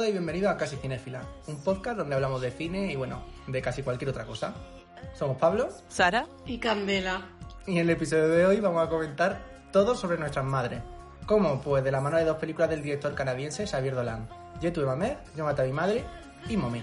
todos y bienvenidos a Casi Cinéfila, un podcast donde hablamos de cine y bueno, de casi cualquier otra cosa. Somos Pablo Sara, Y Candela. y en el episodio de hoy vamos a comentar todo sobre nuestras madres. ¿Cómo? Pues de la mano de dos películas del director canadiense Xavier Dolan. Je tuve ma mère, Yo maté a mi madre y Mommy.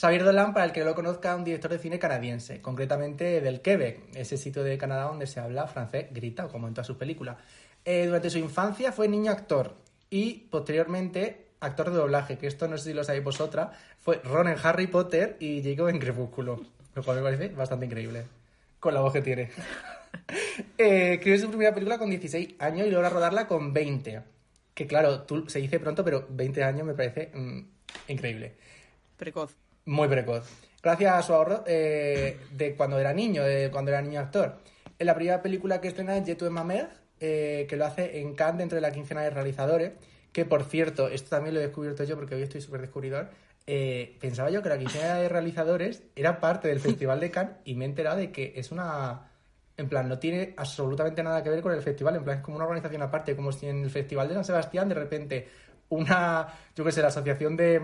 Xavier Dolan, para el que lo conozca, un director de cine canadiense, concretamente del Quebec, ese sitio de Canadá donde se habla francés grita, como en todas sus películas. Eh, durante su infancia fue niño actor y posteriormente actor de doblaje, que esto no sé si lo sabéis vosotras, fue Ron en Harry Potter y Jacob en Crepúsculo, lo cual me parece bastante increíble, con la voz que tiene. eh, su primera película con 16 años y logra rodarla con 20. Que claro, se dice pronto, pero 20 años me parece mm, increíble. precoz. Muy precoz. Gracias a su ahorro eh, de cuando era niño, de cuando era niño actor. En la primera película que estrena es Je tu ma mère, eh, que lo hace en Cannes dentro de la quincena de realizadores, que por cierto, esto también lo he descubierto yo porque hoy estoy súper descubridor, eh, pensaba yo que la quincena de realizadores era parte del Festival de Cannes y me he enterado de que es una... En plan, no tiene absolutamente nada que ver con el festival, en plan, es como una organización aparte, como si en el Festival de San Sebastián de repente una, yo qué sé, la asociación de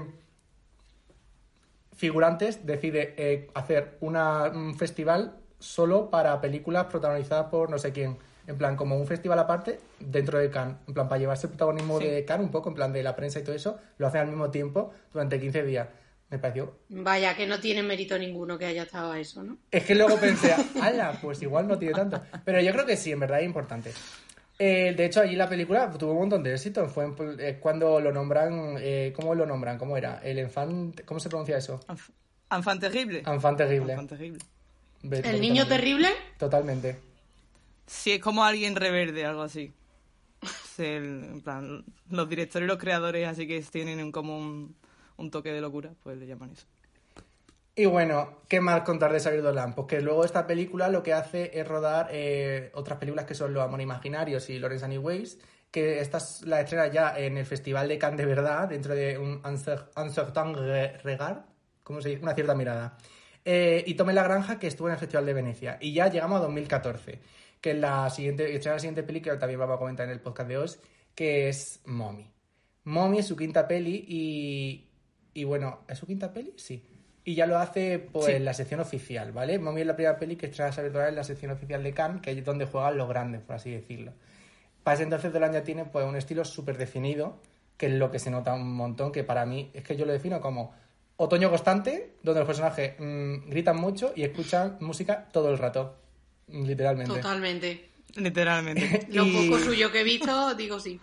figurantes decide eh, hacer una- un festival solo para películas protagonizadas por no sé quién. En plan, como un festival aparte dentro de Cannes. En plan, para llevarse el protagonismo Sí. de Cannes, un poco en plan de la prensa y todo eso, lo hacen al mismo tiempo durante 15 días. Me pareció. Vaya, que no tiene mérito ninguno que haya estado a eso, ¿no? Es que luego pensé, ala, pues igual no tiene tanto. Pero yo creo que sí, en verdad es importante. Eh, de hecho, allí la película tuvo un montón de éxito. Fue en- eh, cuando lo nombran. Eh, ¿Cómo lo nombran? ¿Cómo era? El enfant. ¿Cómo se pronuncia eso? Enf- Enfant terrible. Enfant terrible. Enfant terrible. Ve- El niño terrible, Totalmente. Sí, es como alguien reverde, algo así. Es el- en plan, los directores y los creadores, así que tienen como un, un toque de locura, pues le llaman eso. Y bueno, ¿qué más contar de Xavier Dolan? Pues que luego esta película lo que hace es rodar eh, otras películas que son Los Amor Imaginarios y Lawrence Anyways, que esta es- la estrena ya en el Festival de Cannes de verdad, dentro de un uncer- un certain re- regard, ¿cómo se dice? Una cierta mirada. Eh, y Tome la Granja, que estuvo en el Festival de Venecia. Y ya llegamos a 2014, que es la siguiente, estrena la siguiente película, que también vamos a comentar en el podcast de hoy, que es Mommy. Mommy es su quinta peli y, y bueno, ¿es su quinta peli? Sí. Y ya lo hace pues, Sí. en la sección oficial, ¿vale? Mommy es la primera peli que Xavier Dolan en la sección oficial de Cannes, que es donde juegan los grandes, por así decirlo. Para ese entonces Dolan ya tiene pues, un estilo súper definido, que es lo que se nota un montón, que para mí es que yo lo defino como otoño constante, donde los personajes mm, gritan mucho y escuchan música todo el rato, literalmente. totalmente. Literalmente. Lo poco suyo que he visto, digo sí.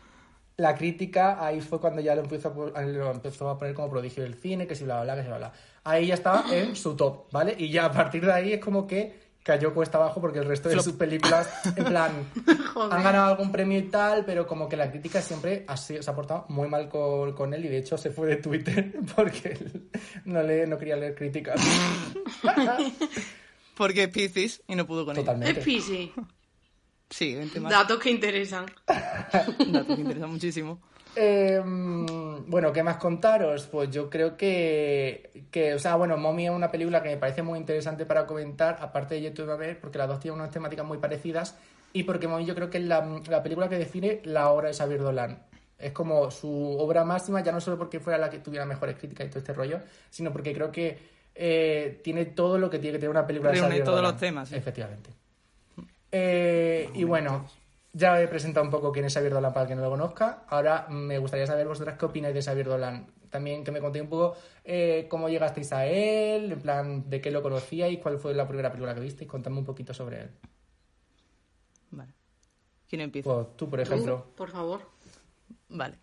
La crítica ahí fue cuando ya lo empezó a, po- lo empezó a poner como prodigio del cine, que si bla, bla, que si bla, bla. Ahí ya estaba en su top, ¿vale? Y ya a partir de ahí es como que cayó cuesta abajo porque el resto de sus películas, en plan, han ganado algún premio y tal, pero como que la crítica siempre ha sido- se ha portado muy mal con, con él y de hecho se fue de Twitter porque él no, le, no quería leer críticas. Porque es Piscis y no pudo con. Es Totalmente. Piscis. Sí, vente más. Datos que interesan. Dato que interesa muchísimo. Eh, bueno, ¿qué más contaros? Pues yo creo que, que, o sea, bueno, Mommy es una película que me parece muy interesante para comentar, aparte de YouTube a ver, porque las dos tienen unas temáticas muy parecidas y porque Mommy yo creo que es la, la película que define la obra de Xavier Dolan. Es como su obra máxima, ya no solo porque fuera la que tuviera mejores críticas y todo este rollo, sino porque creo que eh, tiene todo lo que tiene que tener una película de Reúne Xavier todos Dolan. los temas, sí. Efectivamente. Eh, y bueno, ya he presentado un poco quién es Xavier Dolan para el que no lo conozca. Ahora me gustaría saber vosotras qué opináis de Xavier Dolan. También que me contéis un poco eh, cómo llegasteis a él, en plan, de qué lo conocíais, cuál fue la primera película que visteis. Contadme un poquito sobre él. Vale. ¿Quién empieza? Pues tú, por ejemplo. Tú, por favor. Vale.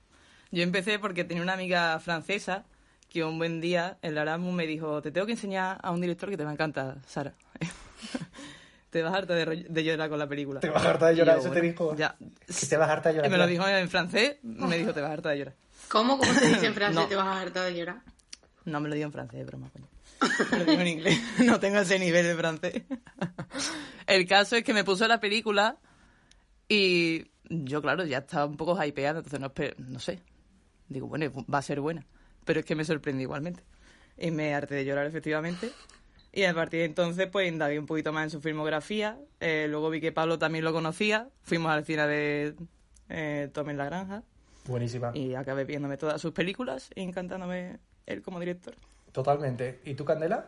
Yo empecé porque tenía una amiga francesa que un buen día en la Erasmus me dijo, te tengo que enseñar a un director que te va a encantar, Sara. te vas a harta de, de llorar con la película. Te vas a hartar de llorar, yo, eso te bueno, dijo. Ya. Que te vas a hartar de Y llorar. me lo dijo en francés, me dijo, te vas harta de llorar. ¿Cómo? ¿Cómo se dice en francés? No. Te vas a hartar de llorar. No me lo dijo en francés, broma, coño. Me lo dijo en inglés. No tengo ese nivel de francés. El caso es que me puso la película y yo, claro, ya estaba un poco hypeada, entonces no, no sé. Digo, bueno, va a ser buena. Pero es que me sorprendí igualmente. Y me harté de llorar, efectivamente. Y a partir de entonces, pues indagué un poquito más en su filmografía. Eh, luego vi que Pablo también lo conocía. Fuimos al cine de eh, Tom en la Granja. Buenísima. Y acabé viéndome todas sus películas y encantándome él como director. Totalmente. ¿Y tú, Candela?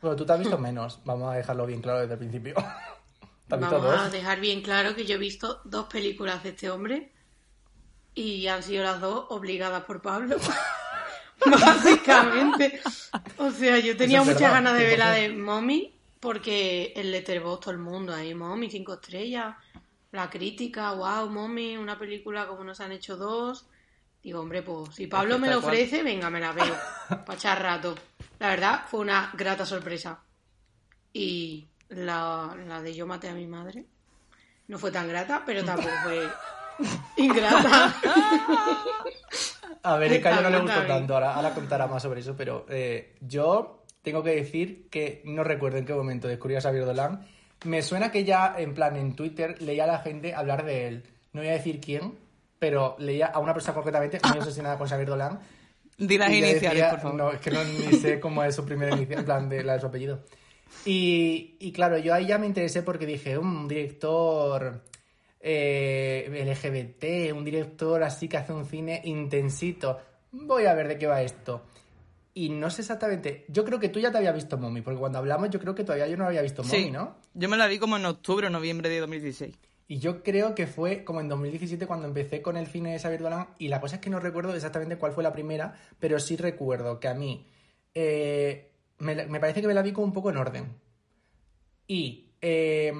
Bueno, tú te has visto menos. Vamos a dejarlo bien claro desde el principio. ¿Te has visto Vamos a dejar bien claro que yo he visto dos películas de este hombre y han sido las dos obligadas por Pablo. Básicamente. O sea, yo tenía es muchas ganas de ver la 100%. de Mommy porque el Letterboxd todo el mundo ahí, Mommy, cinco estrellas, la crítica, wow, Mommy, una película como nos han hecho dos. Digo, hombre, pues si Pablo me lo ofrece, venga, me la veo. Para echar rato. La verdad, fue una grata sorpresa. Y la, la de Yo maté a mi madre no fue tan grata, pero tampoco fue ingrata. A ver, es que a ella no le gustó tanto, ahora, ahora contará más sobre eso, pero eh, yo tengo que decir que no recuerdo en qué momento descubrí a Xavier Dolan. Me suena que ya, en plan, en Twitter leía a la gente hablar de él. No voy a decir quién, pero leía a una persona concretamente muy obsesionada con Xavier Dolan. Di las yo iniciales, decía- por favor. No, es que no ni sé cómo es su primera inicial, en plan, de la de su apellido. Y, y claro, yo ahí ya me interesé porque dije, un director eh, LGBT, un director así que hace un cine intensito. Voy a ver de qué va esto. Y no sé exactamente. Yo creo que tú ya te habías visto Mommy, porque cuando hablamos yo creo que todavía yo no había visto Mommy, Sí, ¿no? yo me la vi como en octubre o noviembre de 2016. Y yo creo que fue como en 2017 cuando empecé con el cine de Xavier Dolan. Y la cosa es que no recuerdo exactamente cuál fue la primera, pero sí recuerdo que a mí eh, me, me parece que me la vi como un poco en orden. Y eh,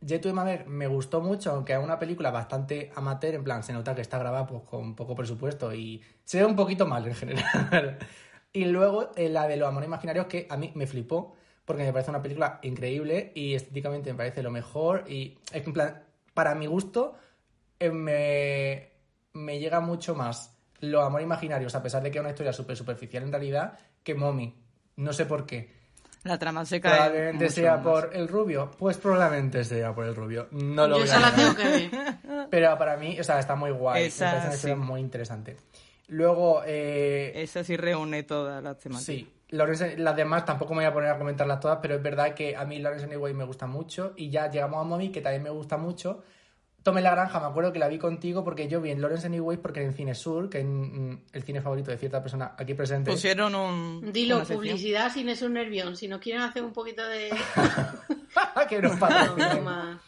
Jet to Mamer me gustó mucho, aunque es una película bastante amateur, en plan, se nota que está grabada pues, con poco presupuesto y se ve un poquito mal en general. y luego eh, la de los amores imaginarios, que a mí me flipó, porque me parece una película increíble y estéticamente me parece lo mejor. Y es que, en plan, para mi gusto, eh, me, me llega mucho más los amores imaginarios, a pesar de que es una historia súper superficial en realidad, que Mommy. No sé por qué. La trama se cae. Probablemente sea más. por el rubio. Pues probablemente sea por el rubio. No lo Yo voy a esa la tengo que ver. Pero para mí, o sea, está muy guay. Esa, me parece sí. muy interesante. Luego, eh, Esa sí reúne todas las temáticas. sí, Lawrence- las demás tampoco me voy a poner a comentarlas todas, pero es verdad que a mí Lawrence Anyway me gusta mucho. Y ya llegamos a Mommy, que también me gusta mucho. Tome la granja, me acuerdo que la vi contigo porque yo vi en Lawrence Anyway porque en Cine Sur, que es mm, el cine favorito de cierta persona aquí presente. Pusieron un. Dilo, publicidad sin es un nervión. Si nos quieren hacer un poquito de... que nos No.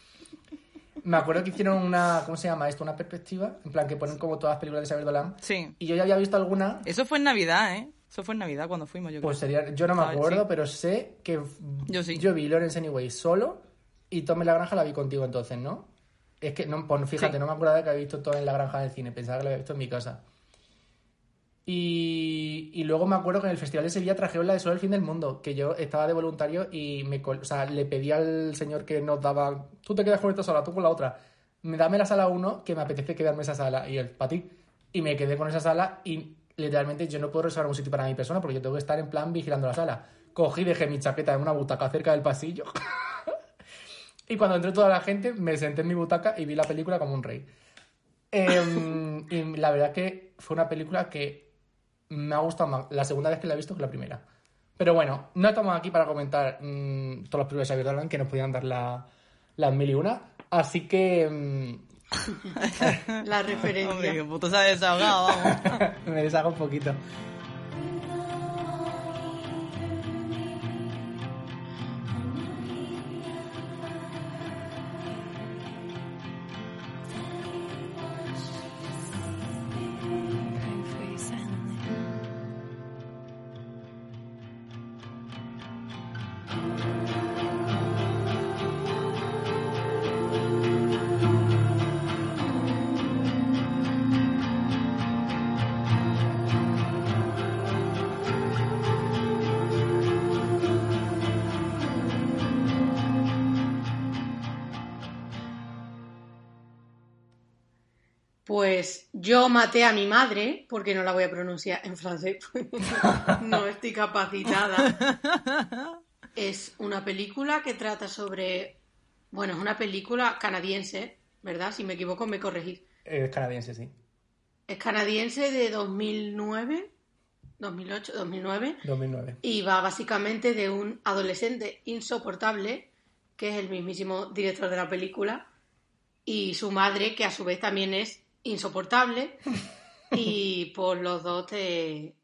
Me acuerdo que hicieron una, ¿cómo se llama esto? Una perspectiva, en plan que ponen como todas las películas de Xavier Dolan. Sí. Y yo ya había visto alguna, Eso fue en Navidad, ¿eh? Eso fue en Navidad cuando fuimos, yo creo. pues sería, yo no me acuerdo, sí. pero sé que Yo sí. yo vi Lawrence Anyway solo y Tome la Granja la vi contigo entonces, ¿no? Es que, no, pues fíjate, Sí. no me acuerdo de que había visto todo en la granja del cine, pensaba que lo había visto en mi casa. Y, y luego me acuerdo que en el Festival de Sevilla trajeron la de Solo el fin del mundo, que yo estaba de voluntario y me, o sea, le pedí al señor que nos daba, tú te quedas con esta sala, tú con la otra, me dame la sala 1 que me apetece quedarme esa sala, y él, para ti. Y me quedé con esa sala y literalmente yo no puedo reservar un sitio para mi persona porque yo tengo que estar en plan vigilando la sala. Cogí, dejé mi chaqueta en una butaca cerca del pasillo. y cuando entró toda la gente, me senté en mi butaca y vi la película como un rey. Em, y la verdad que fue una película que me ha gustado más la segunda vez que la he visto que la primera. Pero bueno, no estamos aquí para comentar mm, todas las películas de Xavier Dolan que nos podían dar la- las mil y una. Así que mm, La Hombre, referencia. que puto se ha desahogado, vamos. me deshago un poquito. Yo maté a mi madre, porque no la voy a pronunciar en francés, no estoy capacitada. Es una película que trata sobre, bueno, es una película canadiense, ¿verdad? Si me equivoco me corregís. Es canadiense, sí. Es canadiense de 2009, 2008, 2009 2009. y va básicamente de un adolescente insoportable, que es el mismísimo director de la película, y su madre, que a su vez también es insoportable, y por los dos te,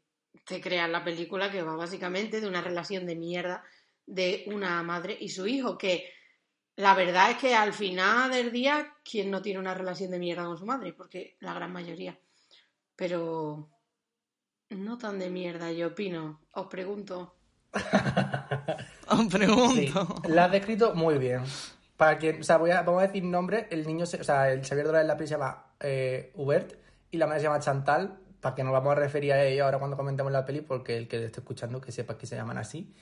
te crean la película que va básicamente de una relación de mierda de una madre y su hijo, que la verdad es que al final del día, ¿quién no tiene una relación de mierda con su madre? Porque la gran mayoría. Pero no tan de mierda, yo opino. Os pregunto. Os Sí, pregunto. la has descrito muy bien. Para quien, o sea, voy a, vamos a decir nombre. El niño, se- o sea, el Xavier Dolan en la peli se llama eh, Hubert y la madre se llama Chantal. Para que nos vamos a referir a ello ahora cuando comentemos la peli, porque el que le esté escuchando que sepa que se llaman así.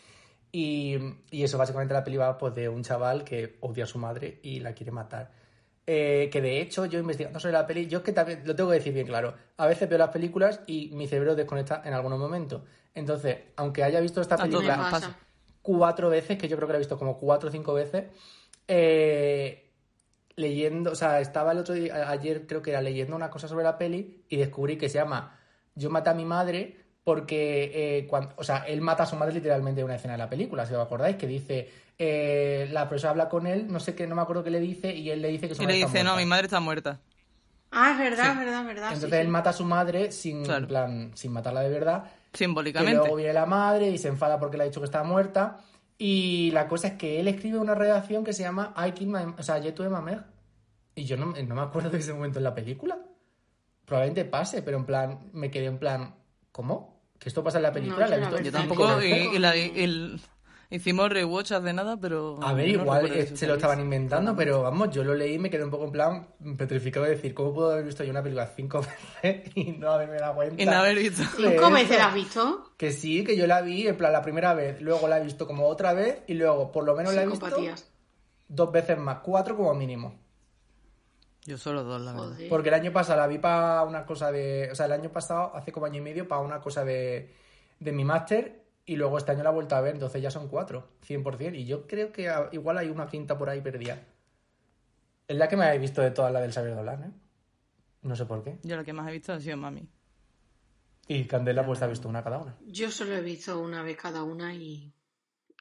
Y, y eso, básicamente, la peli va pues, de un chaval que odia a su madre y la quiere matar. Eh, que de hecho, yo investigando sobre la peli, yo es que también lo tengo que decir bien claro. A veces veo las películas y mi cerebro desconecta en algunos momentos. Entonces, aunque haya visto esta película cuatro veces, que yo creo que la he visto como cuatro o cinco veces, eh, leyendo, o sea, estaba el otro día, ayer creo que era leyendo una cosa sobre la peli y descubrí que se llama Yo maté a mi madre porque, eh, cuando, o sea, él mata a su madre literalmente en una escena de la película, si os acordáis, que dice, eh, la profesora habla con él, no sé qué, no me acuerdo qué le dice, y él le dice que su Y le madre está dice, no, mi madre está muerta. Ah, es verdad, Sí. es verdad, es verdad. sí, Entonces él sí. mata a su madre sin, Claro. en plan, sin matarla de verdad, Simbólicamente. luego viene la madre y se enfada porque le ha dicho que está muerta. Y la cosa es que él escribe una redacción que se llama I killed my... O sea, ma mère. Y yo no, no me acuerdo de ese momento en la película. Probablemente pase, pero en plan, me quedé en plan, ¿cómo? ¿Que esto pasa en la película? No, ¿La he visto Yo tampoco, y, la- y el- hicimos rewatch hace nada, pero... A ver, no igual eh, se lo estaban inventando, pero vamos, yo lo leí y me quedé un poco en plan petrificado de decir, ¿cómo puedo haber visto yo una película cinco veces y no haberme dado cuenta? Y no haber visto. ¿Cinco veces la has visto? Que sí, que yo la vi, en plan, la primera vez, luego la he visto como otra vez y luego por lo menos la he visto dos veces más, cuatro como mínimo. Yo solo dos, la verdad. Joder. Porque el año pasado la vi para una cosa de... O sea, el año pasado, hace como año y medio, para una cosa de, de mi máster y luego este año la he vuelto a ver, entonces ya son cuatro, 100%. Y yo creo que igual hay una quinta por ahí perdida. Es la que me habéis visto de todas las del Xavier Dolan, ¿eh? No sé por qué. Yo la que más he visto ha sido Mami. Y Candela pues ha visto una cada una. Yo solo he visto una vez cada una y,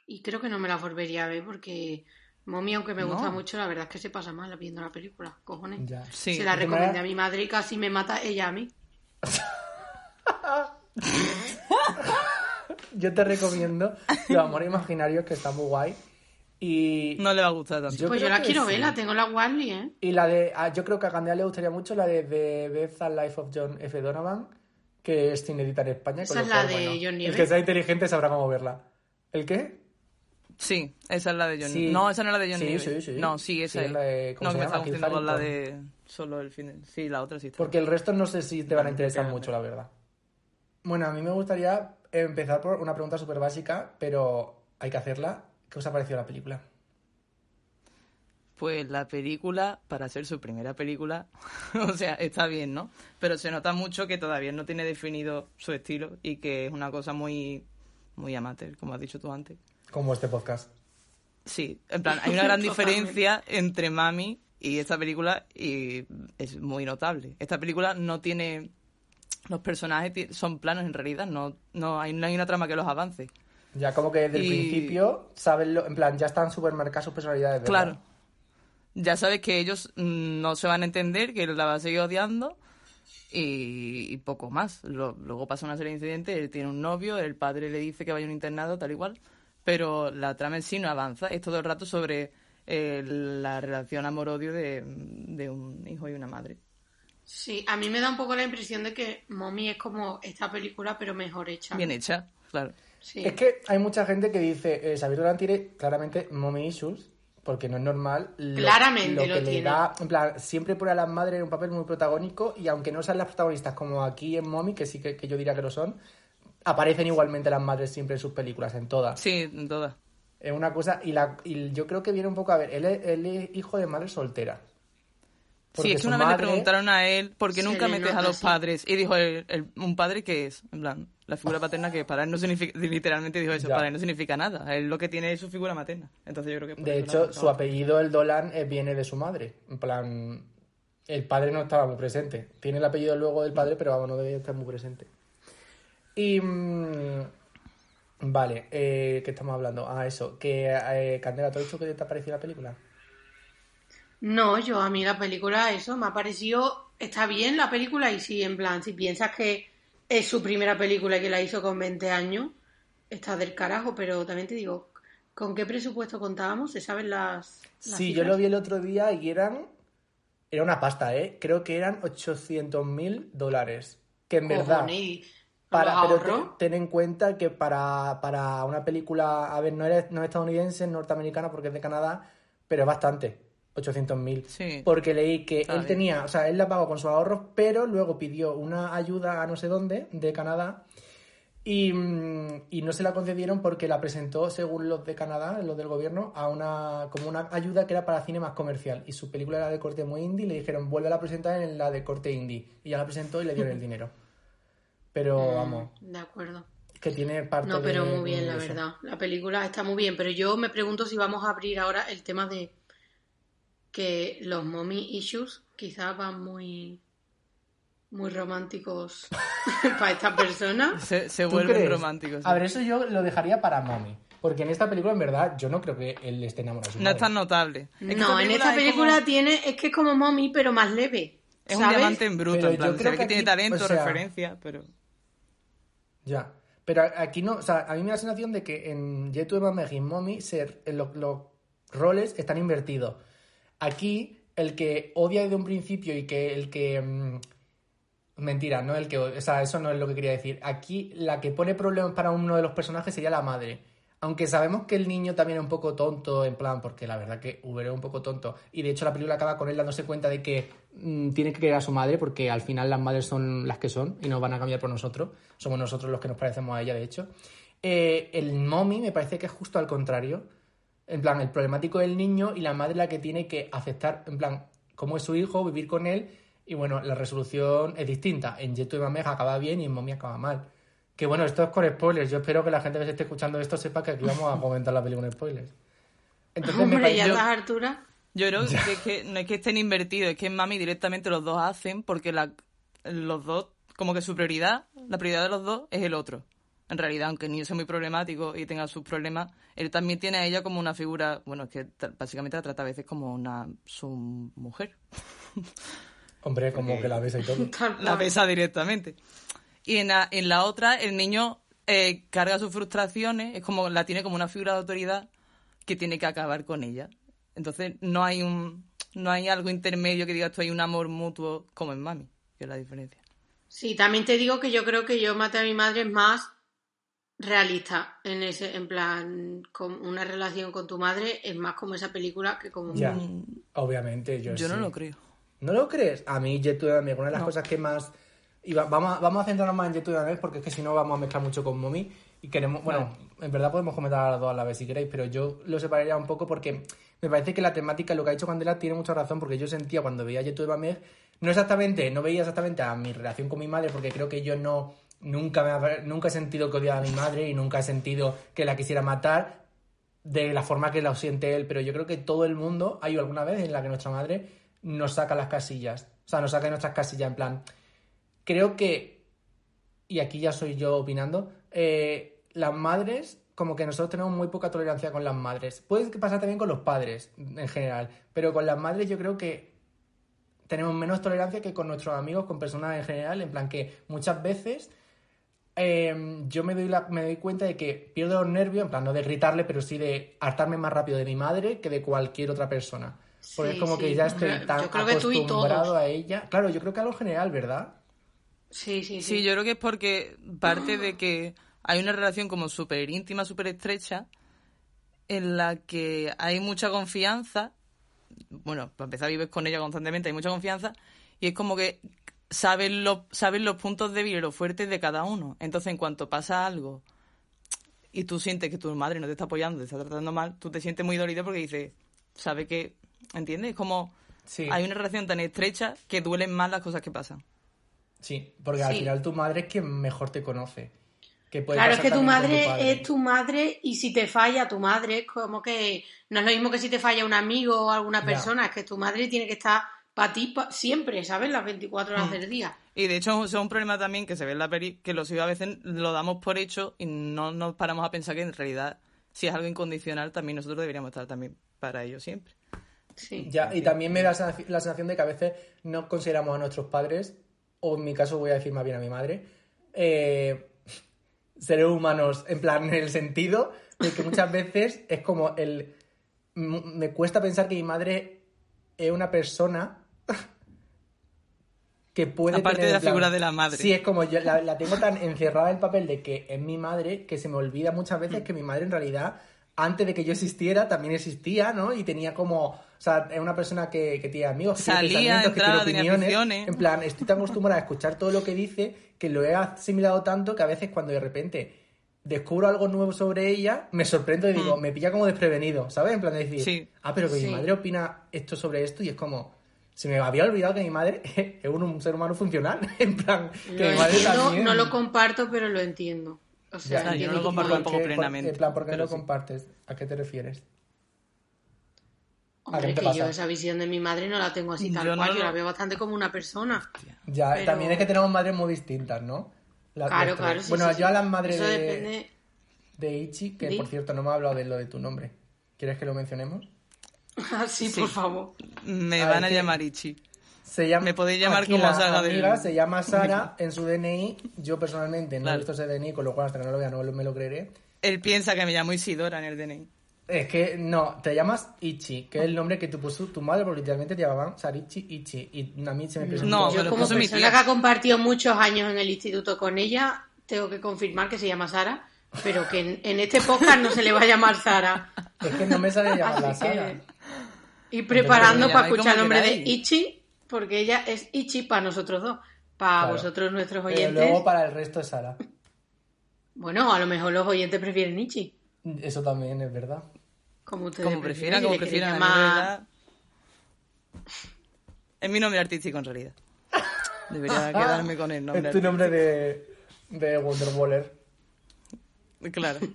y creo que no me la volvería a ver porque Mommy, aunque me No. gusta mucho, la verdad es que se pasa mal viendo la película, cojones. Ya. Sí. se la recomendé a mi madre y casi me mata ella a mí. Yo te recomiendo Los Amores Imaginarios, que está muy guay. Y, No le va a gustar tanto. Yo pues yo la quiero sí. ver, la tengo en la Warly, ¿eh? y la de... ah, yo creo que a Candela le gustaría mucho la de The Death and Life of John F. Donovan, que es inédita en España. Esa con es la cual, de bueno, John El que sea inteligente sabrá cómo verla. ¿El qué? Sí, esa es la de Johnny. Sí. No, esa no es la de Johnny. Sí, Depp. sí, sí. No, sí, esa Sí, es. la de- ¿cómo no, se me llama? está con la de solo el fin. de- Sí, la otra sí está. Porque el resto no sé si te van a interesar mucho, la verdad. Bueno, a mí me gustaría empezar por una pregunta súper básica, pero hay que hacerla. ¿Qué os ha parecido la película? Pues la película, para ser su primera película, o sea, está bien, ¿no? Pero se nota mucho que todavía no tiene definido su estilo y que es una cosa muy, muy amateur, como has dicho tú antes. Como este podcast. Sí, en plan, hay una gran diferencia entre Mami y esta película y es muy notable. Esta película no tiene... Los personajes son planos en realidad, no, no, hay, no hay una trama que los avance. Ya como que desde el principio saben lo, en plan, ya están súper marcadas sus personalidades. ¿verdad? Claro. Ya sabes que ellos mm, no se van a entender, que él la va a seguir odiando y, y poco más. Lo- luego pasa una serie de incidentes, él tiene un novio, el padre le dice que vaya a un internado, tal igual, pero la trama en sí no avanza. Es todo el rato sobre eh, la relación amor-odio de, de un hijo y una madre. Sí, a mí me da un poco la impresión de que Mommy es como esta película, pero mejor hecha. Bien hecha, claro. Sí. Es que hay mucha gente que dice, eh, Xavier Dolan tiene claramente mommy issues, porque no es normal. Lo, Claramente lo lo que le tiene. da, en plan, siempre pone a las madres en un papel muy protagónico y aunque no sean las protagonistas como aquí en Mommy, que sí que, que yo diría que lo son, aparecen igualmente las madres siempre en sus películas, en todas. Sí, en todas. Es una cosa, y, la, y yo creo que viene un poco a ver, él es, él es hijo de madre soltera. Sí, es que una vez le preguntaron a él por qué nunca metes a los padres y dijo, el- el- ¿un padre qué es? En plan, la figura paterna que para él no significa, literalmente dijo eso, Ya. para él no significa nada, él lo que tiene es su figura materna. Entonces yo creo que De hecho, su apellido, el Dolan, eh, viene de su madre. En plan, el padre no estaba muy presente. Tiene el apellido luego del padre, pero vamos, no debe estar muy presente. Y. mm, vale, eh, ¿qué estamos hablando? Ah, eso. Que, eh, Candela, ¿te has dicho que te ha parecido la película? No, yo a mí la película, eso, me ha parecido, está bien la película y sí, en plan, si piensas que es su primera película y que la hizo con 20 años, está del carajo, pero también te digo, ¿con qué presupuesto contábamos? ¿Se saben las, las Sí, yo lo vi el otro día y eran. Era una pasta, ¿eh? Creo que eran 800 mil dólares. Que en verdad. Para, pero ten en cuenta que para, para una película, a ver, no es, no es estadounidense, es norteamericana porque es de Canadá, pero es bastante, 800.000. Sí. Porque leí que él bien. tenía, o sea, él la pagó con sus ahorros, pero luego pidió una ayuda a no sé dónde, de Canadá, y, mm, y no se la concedieron porque la presentó, según los de Canadá, los del gobierno, a una como una ayuda que era para cine más comercial. Y su película era de corte muy indie y le dijeron, vuelve a presentar en la de corte indie. Y ya la presentó y le dieron el dinero. Pero Mm, vamos, De acuerdo. que tiene parte No, pero de- muy bien, la eso. verdad. La película está muy bien, pero yo me pregunto si vamos a abrir ahora el tema de que los mommy issues quizás van muy muy románticos para esta persona. Se, se ¿Tú vuelven crees? románticos. sí. A ver, eso yo lo dejaría para Mami. Porque en esta película, en verdad, yo no creo que él esté enamorado de su No es tan notable. Es que no, en esta es película como- tiene es que es como mommy, pero más leve. Es un diamante en bruto, Pero en plan, yo creo que que tiene talento, o sea- referencia, pero... Ya. Pero a- aquí no, o sea, a mí me da la sensación de que en Jet y Mommy se- en los, los roles están invertidos. Aquí, el que odia desde un principio y que el que. mm, mentira, no el que. O sea, eso no es lo que quería decir. Aquí, la que pone problemas para uno de los personajes sería la madre. Aunque sabemos que el niño también es un poco tonto, en plan, porque la verdad que Uber es un poco tonto. Y de hecho, la película acaba con él dándose cuenta de que mm, tiene que querer a su madre, porque al final las madres son las que son y no van a cambiar por nosotros. Somos nosotros los que nos parecemos a ella, de hecho. Eh, el mommy me parece que es justo al contrario. En plan, el problemático es el niño y la madre la que tiene que aceptar, en plan, cómo es su hijo, vivir con él. Y bueno, la resolución es distinta. En Jet to Mameja acaba bien y en Mommy acaba mal. Que bueno, esto es con spoilers. Yo espero que la gente que se esté escuchando esto sepa que aquí vamos a comentar la película con spoilers. Entonces me Hombre, parece- ya a yo- estas alturas. Yo creo que, es que no es que estén invertidos, es que en Mami directamente los dos hacen porque la, los dos, como que su prioridad, la prioridad de los dos es el otro. En realidad, aunque el niño sea muy problemático y tenga sus problemas, él también tiene a ella como una figura, bueno, es que básicamente la trata a veces como una su mujer. Hombre, como que la besa y todo. La besa directamente. Y en la, en la otra, el niño eh, carga sus frustraciones, es como la tiene como una figura de autoridad que tiene que acabar con ella. Entonces no hay un no hay algo intermedio que diga esto hay un amor mutuo como en Mami, que es la diferencia. Sí, también te digo que yo creo que yo maté a mi madre más realista en ese, en plan, con una relación con tu madre es más como esa película que como Ya, obviamente, yo Yo no lo creo. ¿No lo crees? A mí, Jet to una de las cosas que más... y va- vamos, a, vamos a centrarnos más en Jet to porque es que si no vamos a mezclar mucho con Mommy. Y queremos... Bueno, en verdad podemos comentar a las dos a la vez si queréis, pero yo lo separaría un poco porque me parece que la temática, lo que ha dicho Candela, tiene mucha razón porque yo sentía cuando veía Jet to no exactamente, no veía exactamente a mi relación con mi madre porque creo que yo no... Nunca, me, ha- nunca he sentido que odiaba a mi madre y nunca he sentido que la quisiera matar de la forma que lo siente él, pero yo creo que todo el mundo hay alguna vez en la que nuestra madre nos saca las casillas, o sea, nos saca nuestras casillas en plan. Creo que, y aquí ya soy yo opinando, eh, las madres, como que nosotros tenemos muy poca tolerancia con las madres. Puede pasar también con los padres en general, pero con las madres yo creo que tenemos menos tolerancia que con nuestros amigos, con personas en general, en plan que muchas veces eh, yo me doy, la- me doy cuenta de que pierdo los nervios, en plan, no de gritarle, pero sí de hartarme más rápido de mi madre que de cualquier otra persona. Porque Sí, es como sí. que ya estoy tan acostumbrado a ella. Claro, yo creo que a lo general, ¿verdad? Sí, sí, sí. Sí, yo creo que es porque parte de que hay una relación como súper íntima, súper estrecha, en la que hay mucha confianza. Bueno, para empezar, vives con ella constantemente, hay mucha confianza. Y es como que sabes los, sabes los puntos débiles y los fuertes de cada uno. Entonces, en cuanto pasa algo y tú sientes que tu madre no te está apoyando, te está tratando mal, tú te sientes muy dolido porque dices, sabe que, ¿entiendes? Es como Sí. hay una relación tan estrecha que duelen más las cosas que pasan. Sí, porque al Sí. final tu madre es quien mejor te conoce. Que puede Claro, es que tu madre es tu madre y si te falla tu madre, es como que no es lo mismo que si te falla un amigo o alguna Ya. persona, es que tu madre tiene que estar para ti pa- siempre, ¿sabes? Las 24 Mm. horas del día. Y de hecho, eso es un problema también que se ve en la peli, que los hijos a veces lo damos por hecho y no nos paramos a pensar que en realidad, si es algo incondicional, también nosotros deberíamos estar también para ellos siempre. Sí. Ya, y también me da la sensaci- la sensación de que a veces no consideramos a nuestros padres, o en mi caso voy a decir más bien a mi madre, eh, seres humanos, en plan, en el sentido de que muchas veces es como el... Me cuesta pensar que mi madre es una persona que puede Aparte tener, de la en plan- figura de la madre. Sí, es como yo la, la tengo tan encerrada el papel de que es mi madre que se me olvida muchas Mm. veces que mi madre en realidad antes de que yo existiera también existía, ¿no? Y tenía como, o sea, es una persona que, que tiene amigos, que tiene Salía, pensamientos, que entraba, tiene opiniones. En plan, estoy tan acostumbrada a escuchar todo lo que dice que lo he asimilado tanto que a veces cuando de repente descubro algo nuevo sobre ella, me sorprendo y digo, me pilla como desprevenido, ¿sabes? En plan de decir, Mm. Sí. ah, pero que mi madre opina esto sobre esto y es como, se me había olvidado que mi madre es un, un ser humano funcional, en plan, que Lo mi madre entiendo, también... no lo comparto, pero lo entiendo. O sea, Ya, yo no lo comparto punto. ¿Por tampoco plenamente, En plan, ¿por qué no lo sí. compartes? ¿A qué te refieres? ¿A Hombre, que pasa? yo esa visión de mi madre no la tengo así tal Yo no cual, yo la veo bastante como una persona. Ya, Pero- también es que tenemos madres muy distintas, ¿no? Las Claro, nuestras. claro. sí, bueno, sí, yo a las madres Eso de, depende. de Ichi, que Di. por cierto no me ha hablado de lo de tu nombre. ¿Quieres que lo mencionemos? Ah, sí, Sí. por favor. Me A van ver, a llamar Ichi. Se llama, Me podéis llamar aquí como la del- amiga se llama Sara en su DNI. Yo personalmente no he Claro. visto ese DNI, con lo cual hasta que no lo vea no me lo creeré. Él piensa que me llamo Isidora en el DNI. Es que no, te llamas Ichi, que es el nombre que te puso tu madre, porque literalmente te llamaban Sarichi Ichi. Y a mí se me presentó. No, Yo como puso mi persona tía. que ha compartido muchos años en el instituto con ella, tengo que confirmar que se llama Sara, pero que en, en este podcast no se le va a llamar Sara. Es que no me sale llamar la Así que- Sara. Y preparando Pero para escuchar el nombre de. Ichi, porque ella es Ichi para nosotros dos. Para Claro. vosotros, nuestros Pero oyentes. luego para el resto es Sara. Bueno, a lo mejor los oyentes prefieren Ichi. Eso también es verdad. Como ustedes Como prefieran, como prefieran. llamar- Es mi nombre artístico en realidad. Debería quedarme con el nombre. Es tu nombre de, de Wonder Waller. artístico. Claro.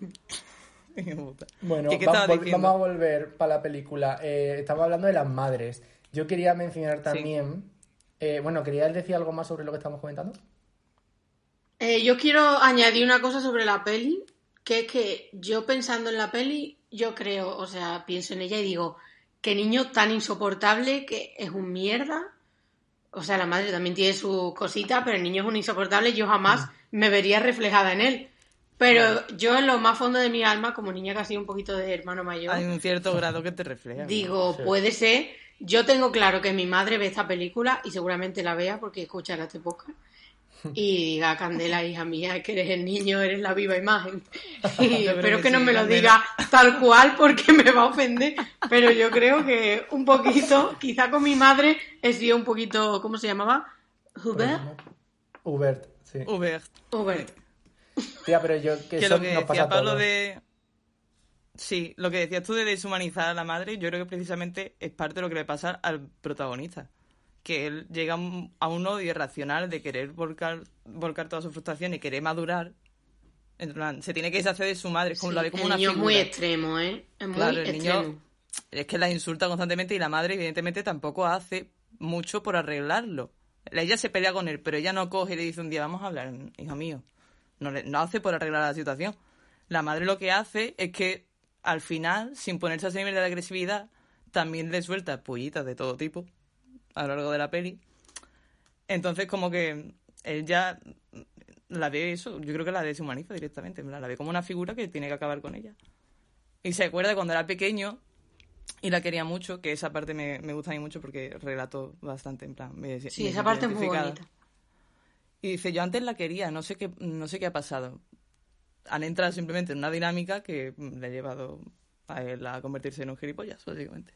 Bueno, ¿Qué, qué va- estaba vol- diciendo? vamos a volver para la película. Eh, estaba hablando de las madres. Yo quería mencionar también. eh, bueno, ¿quería decir algo más sobre lo que estamos comentando? Eh, yo quiero añadir una cosa sobre la peli, que es que yo pensando en la peli, yo creo, o sea, pienso en ella y digo, qué niño tan insoportable que es un mierda. O sea, la madre también tiene sus cositas, pero el niño es un insoportable, yo jamás me vería reflejada en él. Pero yo en lo más fondo de mi alma, como niña que ha sido un poquito de hermano mayor, Hay un cierto grado que te refleja. digo, puede ser. Yo tengo claro que mi madre ve esta película y seguramente la vea porque escuchará este podcast. y diga, Candela, hija mía, que eres el niño, eres la viva imagen. Y espero que que no sí, me lo diga tal cual porque me va a ofender, pero yo creo que un poquito, quizá con mi madre he sido un poquito, ¿cómo se llamaba? Hubert. Hubert, sí. Hubert. Hubert. Tía, pero yo que, que eso lo que nos pasa decía a Pablo todos. de sí lo que decías tú de deshumanizar a la madre yo creo que precisamente es parte de lo que le pasa al protagonista que él llega a un- odio irracional de querer volcar volcar toda su frustración y querer madurar en plan se tiene que deshacer de su madre es como Sí, la ve como el una niño es muy extremo, ¿eh? Es muy Claro, el extremo. niño es que la insulta constantemente y la madre evidentemente tampoco hace mucho por arreglarlo. Ella se pelea con él, pero ella no coge y le dice un día, vamos a hablar, hijo mío. No, le- no hace por arreglar la situación. La madre lo que hace es que al final, sin ponerse a ese nivel de agresividad, también le suelta pullitas de todo tipo a lo largo de la peli. Entonces como que ella la ve eso, yo creo que la deshumaniza directamente, la ve como una figura que tiene que acabar con ella. Y se acuerda cuando era pequeño y la quería mucho, que esa parte me, me gusta a mí mucho porque relato bastante, en plan. me- Sí, me esa parte es muy bonita. Y dice, yo antes la quería, no sé qué, no sé qué ha pasado. Han entrado simplemente en una dinámica que mm, le ha llevado a él a convertirse en un gilipollas, básicamente.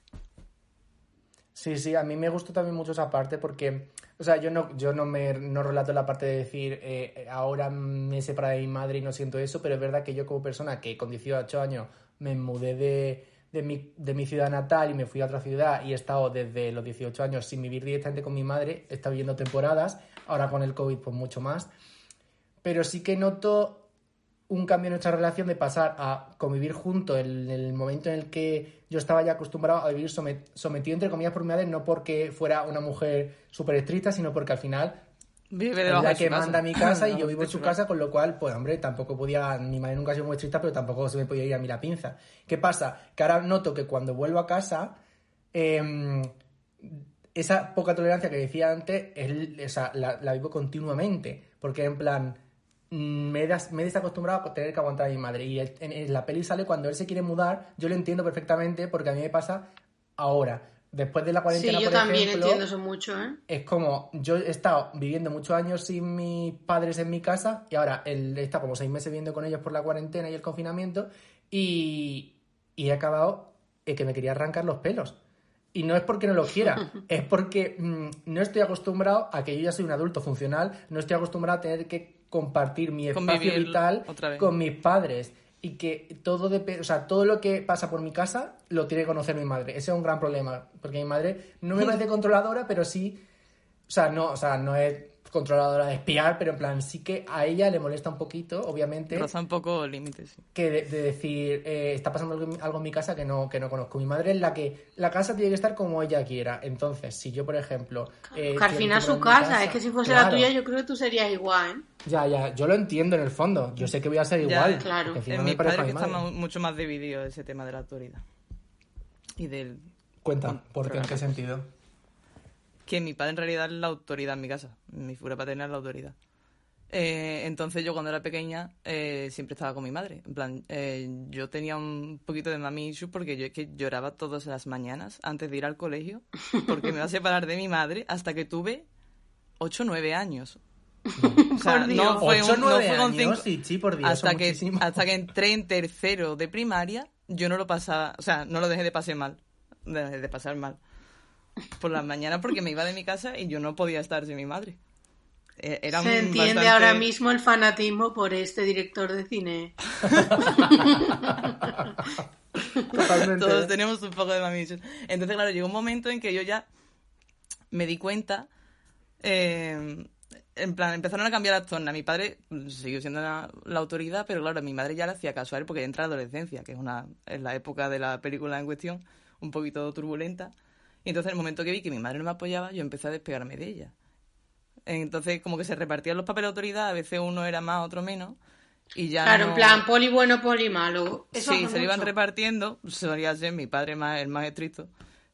Sí, sí, a mí me gustó también mucho esa parte porque, o sea, yo no, yo no me no relato la parte de decir eh, ahora me separé de mi madre y no siento eso, pero es verdad que yo como persona que con 18 años me mudé de, de, mi, de mi ciudad natal y me fui a otra ciudad y he estado desde los 18 años sin vivir directamente con mi madre, he estado viviendo temporadas, ahora con el COVID pues mucho más, pero sí que noto un cambio en nuestra relación de pasar a convivir juntos en el momento en el que yo estaba ya acostumbrado a vivir somet- sometido entre comillas por mi madre, no porque fuera una mujer súper estricta, sino porque al final Vive la que manda a mi casa y yo vivo en su casa. casa, con lo cual, pues hombre, tampoco podía, mi madre nunca ha sido muy estricta, pero tampoco se me podía ir a mí la pinza. ¿Qué pasa? Que ahora noto que cuando vuelvo a casa, em, esa poca tolerancia que decía antes, es, la, la vivo continuamente, porque en plan, mm, me he, des- me he desacostumbrado a tener que aguantar a mi madre. Y en, en la peli sale cuando él se quiere mudar, yo lo entiendo perfectamente porque a mí me pasa ahora. Después de la Sí, cuarentena, yo por también ejemplo, entiendo eso mucho, ¿eh? es como yo he estado viviendo muchos años sin mis padres en mi casa y ahora él está como seis meses viviendo con ellos por la cuarentena y el confinamiento y, y he acabado eh, que me quería arrancar los pelos. Y no es porque no lo quiera, es porque mm, no estoy acostumbrado a que yo ya soy un adulto funcional, no estoy acostumbrado a tener que compartir mi espacio Convivir vital con mis padres y que todo o sea, todo lo que pasa por mi casa lo tiene que conocer mi madre. Ese es un gran problema, porque mi madre no me parece controladora, pero sí, o sea, no, o sea, no es controladora de espiar, pero en plan sí que a ella le molesta un poquito, obviamente, Roza un poco límites. sí. que de, de decir eh, está pasando algo, en- algo en mi casa que no que no conozco. Mi madre es la que la casa tiene que estar como ella quiera. Entonces, si yo por ejemplo, eh, que al final su mi casa, es que si fuese la claro, tuya yo creo que tú serías igual, ¿eh? ya, ya, yo lo entiendo en el fondo. Yo sé que voy a ser Ya, igual. claro. porque encima En parezco padres a que mi está mucho más dividido ese tema de la autoridad. Y del Cuenta, ¿por qué? ¿En qué sentido? Que mi padre en realidad es la autoridad en mi casa. Mi figura paterna es la autoridad. Eh, entonces yo cuando era pequeña eh, siempre estaba con mi madre. En plan, eh, yo tenía un poquito de mami issue porque yo es que lloraba todas las mañanas antes de ir al colegio porque me iba a separar de mi madre hasta que tuve 8 o 9 años. O sea, Por Dios. no fue, Ocho, un, no nueve fue con años, cinco- sí, sí, por Dios, hasta que hasta que entré en tercero de primaria yo no lo pasaba o sea no lo dejé de pasar mal de, de pasar mal por las mañanas porque me iba de mi casa y yo no podía estar sin mi madre era Se entiende bastante- ahora mismo el fanatismo por este director de cine. Totalmente. todos tenemos un poco de mamichos entonces claro llegó un momento en que yo ya me di cuenta eh, en plan, empezaron a cambiar las tornas. Mi padre siguió siendo la, la autoridad, pero claro, mi madre ya le hacía caso a él porque ya entra la adolescencia, que es una es la época de la película en cuestión, un poquito turbulenta. Y entonces, en el momento que vi que mi madre no me apoyaba, yo empecé a despegarme de ella. Entonces, como que se repartían los papeles de autoridad, a veces uno era más, otro menos. Y ya Claro, no- en plan, poli bueno, poli malo. Eso sí, se lo iban repartiendo. Solía ser mi padre más, el más estricto.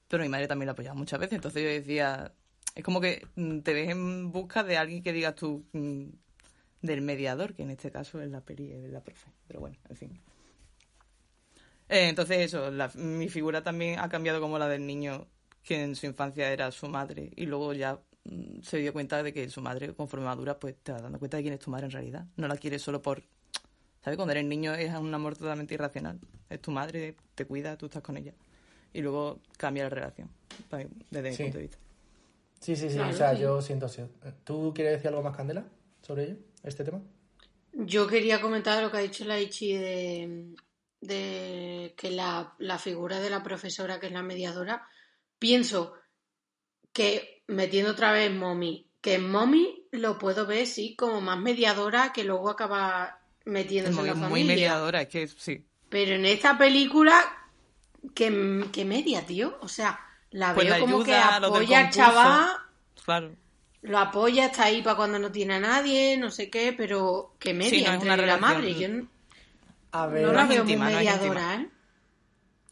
Pero mi madre también la apoyaba muchas veces. Entonces yo decía. Es como que mm, te ves en busca de alguien que digas tú. mm, del mediador, que en este caso es la peli, es la profe. Pero bueno, en fin. Eh, entonces eso, la- mi figura también ha cambiado como la del niño que en su infancia era su madre y luego ya mm, se dio cuenta de que su madre, conforme madura, pues te vas dando cuenta de quién es tu madre en realidad. No la quieres solo por... ¿Sabes? Cuando eres niño es un amor totalmente irracional. Es tu madre, te cuida, tú estás con ella. Y luego cambia la relación, pa- desde mi Sí. punto de vista. Sí, sí, sí. Claro, o sea, sí. yo siento así. ¿Tú quieres decir algo más, Candela, sobre ello, este tema? Yo quería comentar lo que ha dicho la Ichi de, de que la, la figura de la profesora, que es la mediadora, pienso que, metiendo otra vez Mommy, que en Mommy lo puedo ver, sí, como más mediadora que luego acaba metiéndose en muy, la muy familia. mediadora, es que sí. Pero en esta película, que, que media, tío. O sea, la Pues veo la como que ayuda, los del apoya al chaval, Claro. lo apoya, está ahí para cuando no tiene a nadie, no sé qué, pero que media Sí, no entre una la relación- madre. Yo no, A ver, no la veo íntima, muy no mediadora, ¿eh?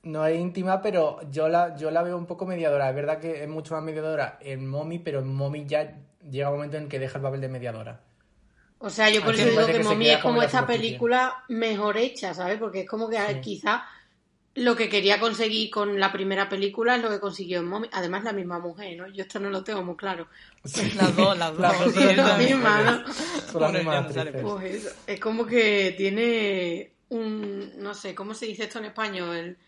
No es íntima, pero yo la, yo la veo un poco mediadora. Es verdad que es mucho más mediadora en Mommy, pero en Mommy ya llega un momento en que deja el papel de mediadora. O sea, yo por eso digo que que queda es como esta película mejor hecha, ¿sabes? Porque es como que Sí. quizá lo que quería conseguir con la primera película es lo que consiguió en Mommy. Además, la misma mujer, ¿no? Yo esto no lo tengo muy claro. Las dos, las dos. Las dos Sí, son la las también. misma, ¿no? Son las Bueno, mismas. Pues eso, es como que tiene un, no sé, ¿cómo se dice esto en español? El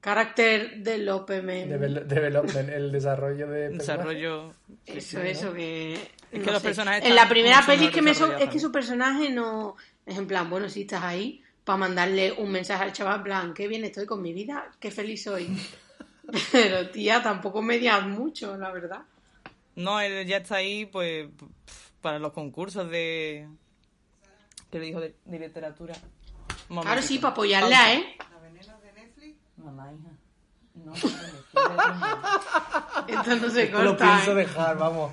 carácter development. Devel- development, el desarrollo de. Desarrollo. Eso, eso, que... Es no que los sé. personajes En la primera peli que, me so- es que su personaje no... Es en plan, bueno, si estás ahí para mandarle un mensaje al chaval, en plan, qué bien estoy con mi vida, qué feliz soy. Pero, tía, tampoco medias mucho, la verdad. No, él ya está ahí, pues, para los concursos de. ¿Qué le dijo de, de literatura? Claro, sí, para apoyarla, ¿eh? Mamá, hija. No, Esto no se Esto lo corta, pienso ¿eh? dejar, vamos.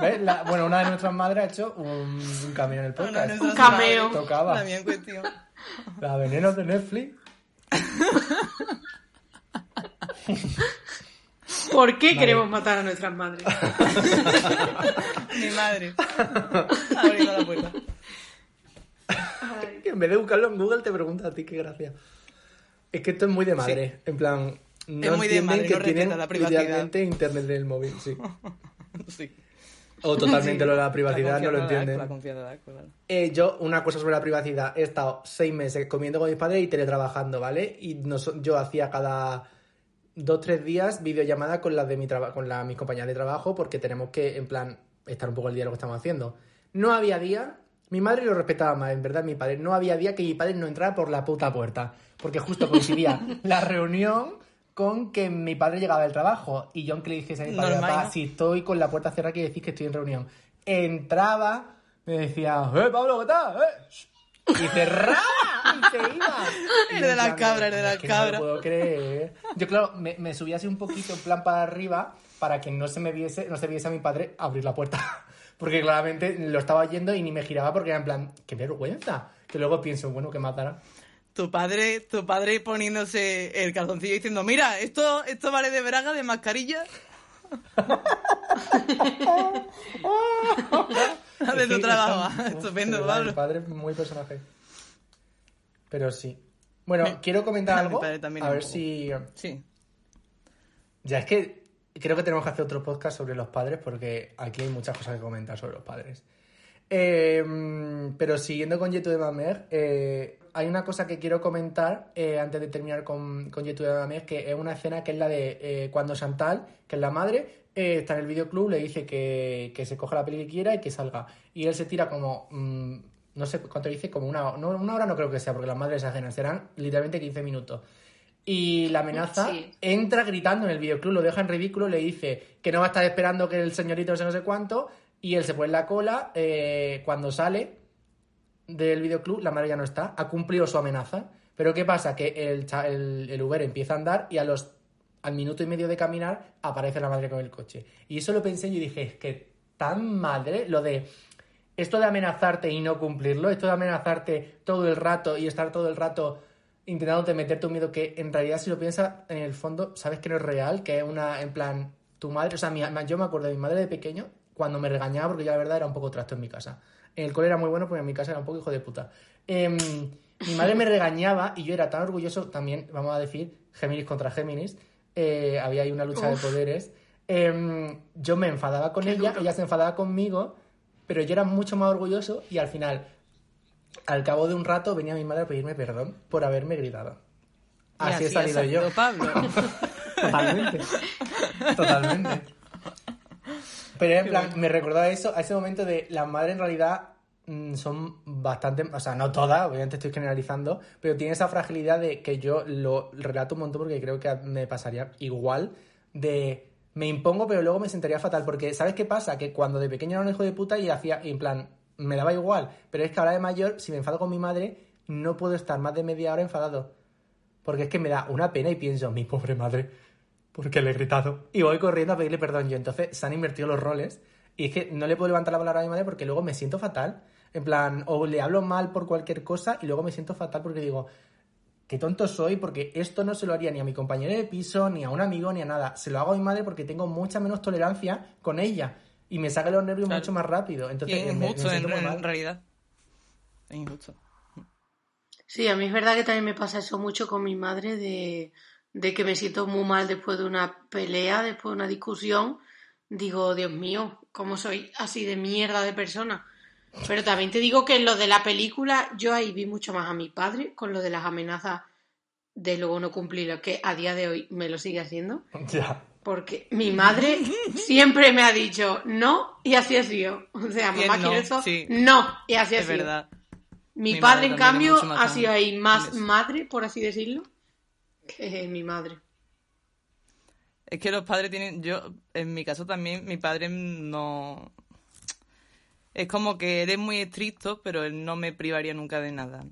¿Ves? La- bueno, una de nuestras madres ha hecho un, un cameo en el podcast. Un cameo. Tocaba. En cuestión. La veneno de Netflix. ¿Por qué queremos matar a nuestras madres? Mi madre. Abriendo la puerta. Que en vez de buscarlo en Google te pregunta a ti, qué gracia. Es que esto es muy de madre. En plan, no Es muy de entienden madre, que no tienen la privacidad. internet en el móvil, sí. Sí. O totalmente lo de la privacidad no lo entienden. La. Eh, yo, una cosa sobre la privacidad, he estado seis meses comiendo con mis padres y teletrabajando, ¿vale? Y nos- yo hacía cada dos, tres días videollamada con las de mi traba- con la- mis compañeras de trabajo porque tenemos que, en plan, estar un poco al día de lo que estamos haciendo. No había día, mi madre lo respetaba más, en verdad, mi padre, no había día que mi padre no entrara por la puta puerta, porque justo coincidía la reunión con que mi padre llegaba del trabajo y yo aunque le dijese a mi padre, Normal, "Papá, ¿no? si estoy con la puerta cerrada quiere decir que estoy en reunión. Entraba, me decía, ¡eh, Pablo, qué tal! ¡Eh! Y cerraba y se iba. El de las plan, cabras, el de "Es las que No lo cabras". puedo creer. Yo, claro, me, me subí así un poquito en plan para arriba para que no se me viese, no se viese a mi padre abrir la puerta. Porque claramente lo estaba yendo y ni me giraba porque era en plan, qué vergüenza. Que luego pienso, bueno, que matará. Tu padre, tu padre poniéndose el calzoncillo diciendo, mira, esto, esto vale de braga, de mascarilla. de tu trabajo. Estupendo, verdad, Pablo. Mi padre es muy personaje. Pero sí. Bueno, quiero comentar algo. A ver si. Sí. Ya es que creo que tenemos que hacer otro podcast sobre los padres porque aquí hay muchas cosas que comentar sobre los padres. Eh, pero siguiendo con Yetu de Mamer, eh, hay una cosa que quiero comentar eh, antes de terminar con, con Yetu de Mamer, que es una escena que es la de eh, cuando Chantal, que es la madre, eh, está en el videoclub, le dice que, que se coja la peli que quiera y que salga. Y él se tira como, mm, no sé cuánto dice, como una, no, una hora no creo que sea, porque las madres ajenas serán literalmente 15 minutos. Y la amenaza Sí. entra gritando en el videoclub, lo deja en ridículo, le dice que no va a estar esperando que el señorito no sé no sé cuánto, y él se pone en la cola, eh, cuando sale del videoclub, la madre ya no está, ha cumplido su amenaza, pero ¿qué pasa? Que el, el, el Uber empieza a andar y a los al minuto y medio de caminar aparece la madre con el coche. Y eso lo pensé y dije, es que tan madre lo de esto de amenazarte y no cumplirlo, esto de amenazarte todo el rato y estar todo el rato intentándote meterte un miedo que en realidad si lo piensas en el fondo sabes que no es real, que es una, en plan, tu madre, o sea, mi- yo me acuerdo de mi madre de pequeño cuando me regañaba porque yo la verdad era un poco trasto en mi casa. En el cole era muy bueno porque en mi casa era un poco hijo de puta. Em, mi madre me regañaba y yo era tan orgulloso, también, vamos a decir, Géminis contra Géminis, eh, había ahí una lucha de poderes. em, yo me enfadaba con Qué ella, duro. ella se enfadaba conmigo, pero yo era mucho más orgulloso y al final, al cabo de un rato, venía mi madre a pedirme perdón por haberme gritado. Y Así he salido yo. Pablo. Totalmente. Totalmente. Pero en plan, me recordó a eso, a ese momento de las madres en realidad mm, son bastante, o sea, no todas, obviamente estoy generalizando, pero tiene esa fragilidad de que yo lo relato un montón porque creo que me pasaría igual de me impongo pero luego me sentaría fatal porque ¿sabes qué pasa? Que cuando de pequeño era un hijo de puta y hacía, en plan, me daba igual, pero es que ahora de mayor, si me enfado con mi madre, no puedo estar más de media hora enfadado. Porque es que me da una pena y pienso, mi pobre madre, porque le he gritado. Y voy corriendo a pedirle perdón yo. Entonces se han invertido los roles. Y es que no le puedo levantar la palabra a mi madre porque luego me siento fatal. En plan, o le hablo mal por cualquier cosa y luego me siento fatal porque digo, qué tonto soy porque esto no se lo haría ni a mi compañero de piso, ni a un amigo, ni a nada. Se lo hago a mi madre porque tengo mucha menos tolerancia con ella. Y me saca los nervios Claro. mucho más rápido. Y Entonces, es me- me injusto, en, realidad. Es injusto. Sí, a mí es verdad que también me pasa eso mucho con mi madre de, de que me siento muy mal después de una pelea, después de una discusión. Digo, Dios mío, ¿cómo soy así de mierda de persona? Pero también te digo que en lo de la película, yo ahí vi mucho más a mi padre con lo de las amenazas de luego no cumplirlo, que a día de hoy me lo sigue haciendo. Ya. Porque mi madre siempre me ha dicho no y así ha sido. O sea, mamá no, quiere eso, sí. no y así ha Es sido. verdad. Mi, Mi padre, en cambio, ha sido ahí más madre, por así decirlo, que mi madre. Es que los padres tienen, yo, en mi caso también, mi padre no... Es como que él es muy estricto, pero él no me privaría nunca de nada.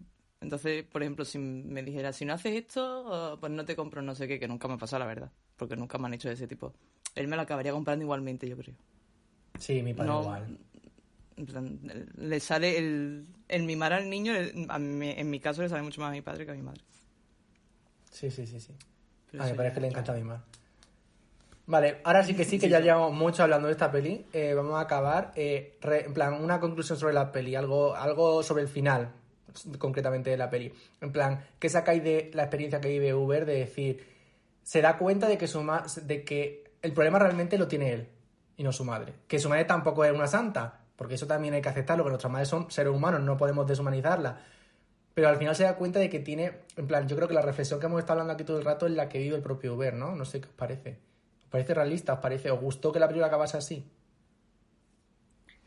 Entonces, por ejemplo, si me dijera, si no haces esto, pues no te compro no sé qué, que nunca me ha pasado, la verdad. Porque nunca me han hecho de ese tipo. Él me lo acabaría comprando igualmente, yo creo. Sí, mi padre No, igual. Le sale el, el mimar al niño, el- a mí- en mi caso le sale mucho más a mi padre que a mi madre. Sí, sí, sí, sí. Pero a mi padre es que le encanta mimar. Vale, ahora sí que sí, que ya llevamos mucho hablando de esta peli. Eh, vamos a acabar. eh, re- en plan, una conclusión sobre la peli, algo, algo sobre el final, concretamente de la peli. En plan, ¿qué sacáis de la experiencia que vive Uber de decir, se da cuenta de que, su ma- de que el problema realmente lo tiene él y no su madre? Que su madre tampoco es una santa, porque eso también hay que aceptarlo, que nuestras madres son seres humanos, no podemos deshumanizarla. Pero al final se da cuenta de que tiene, en plan, yo creo que la reflexión que hemos estado hablando aquí todo el rato es la que vive el propio Uber, ¿no? No sé qué os parece. ¿Os parece realista? ¿Os parece? ¿Os gustó que la película acabase así?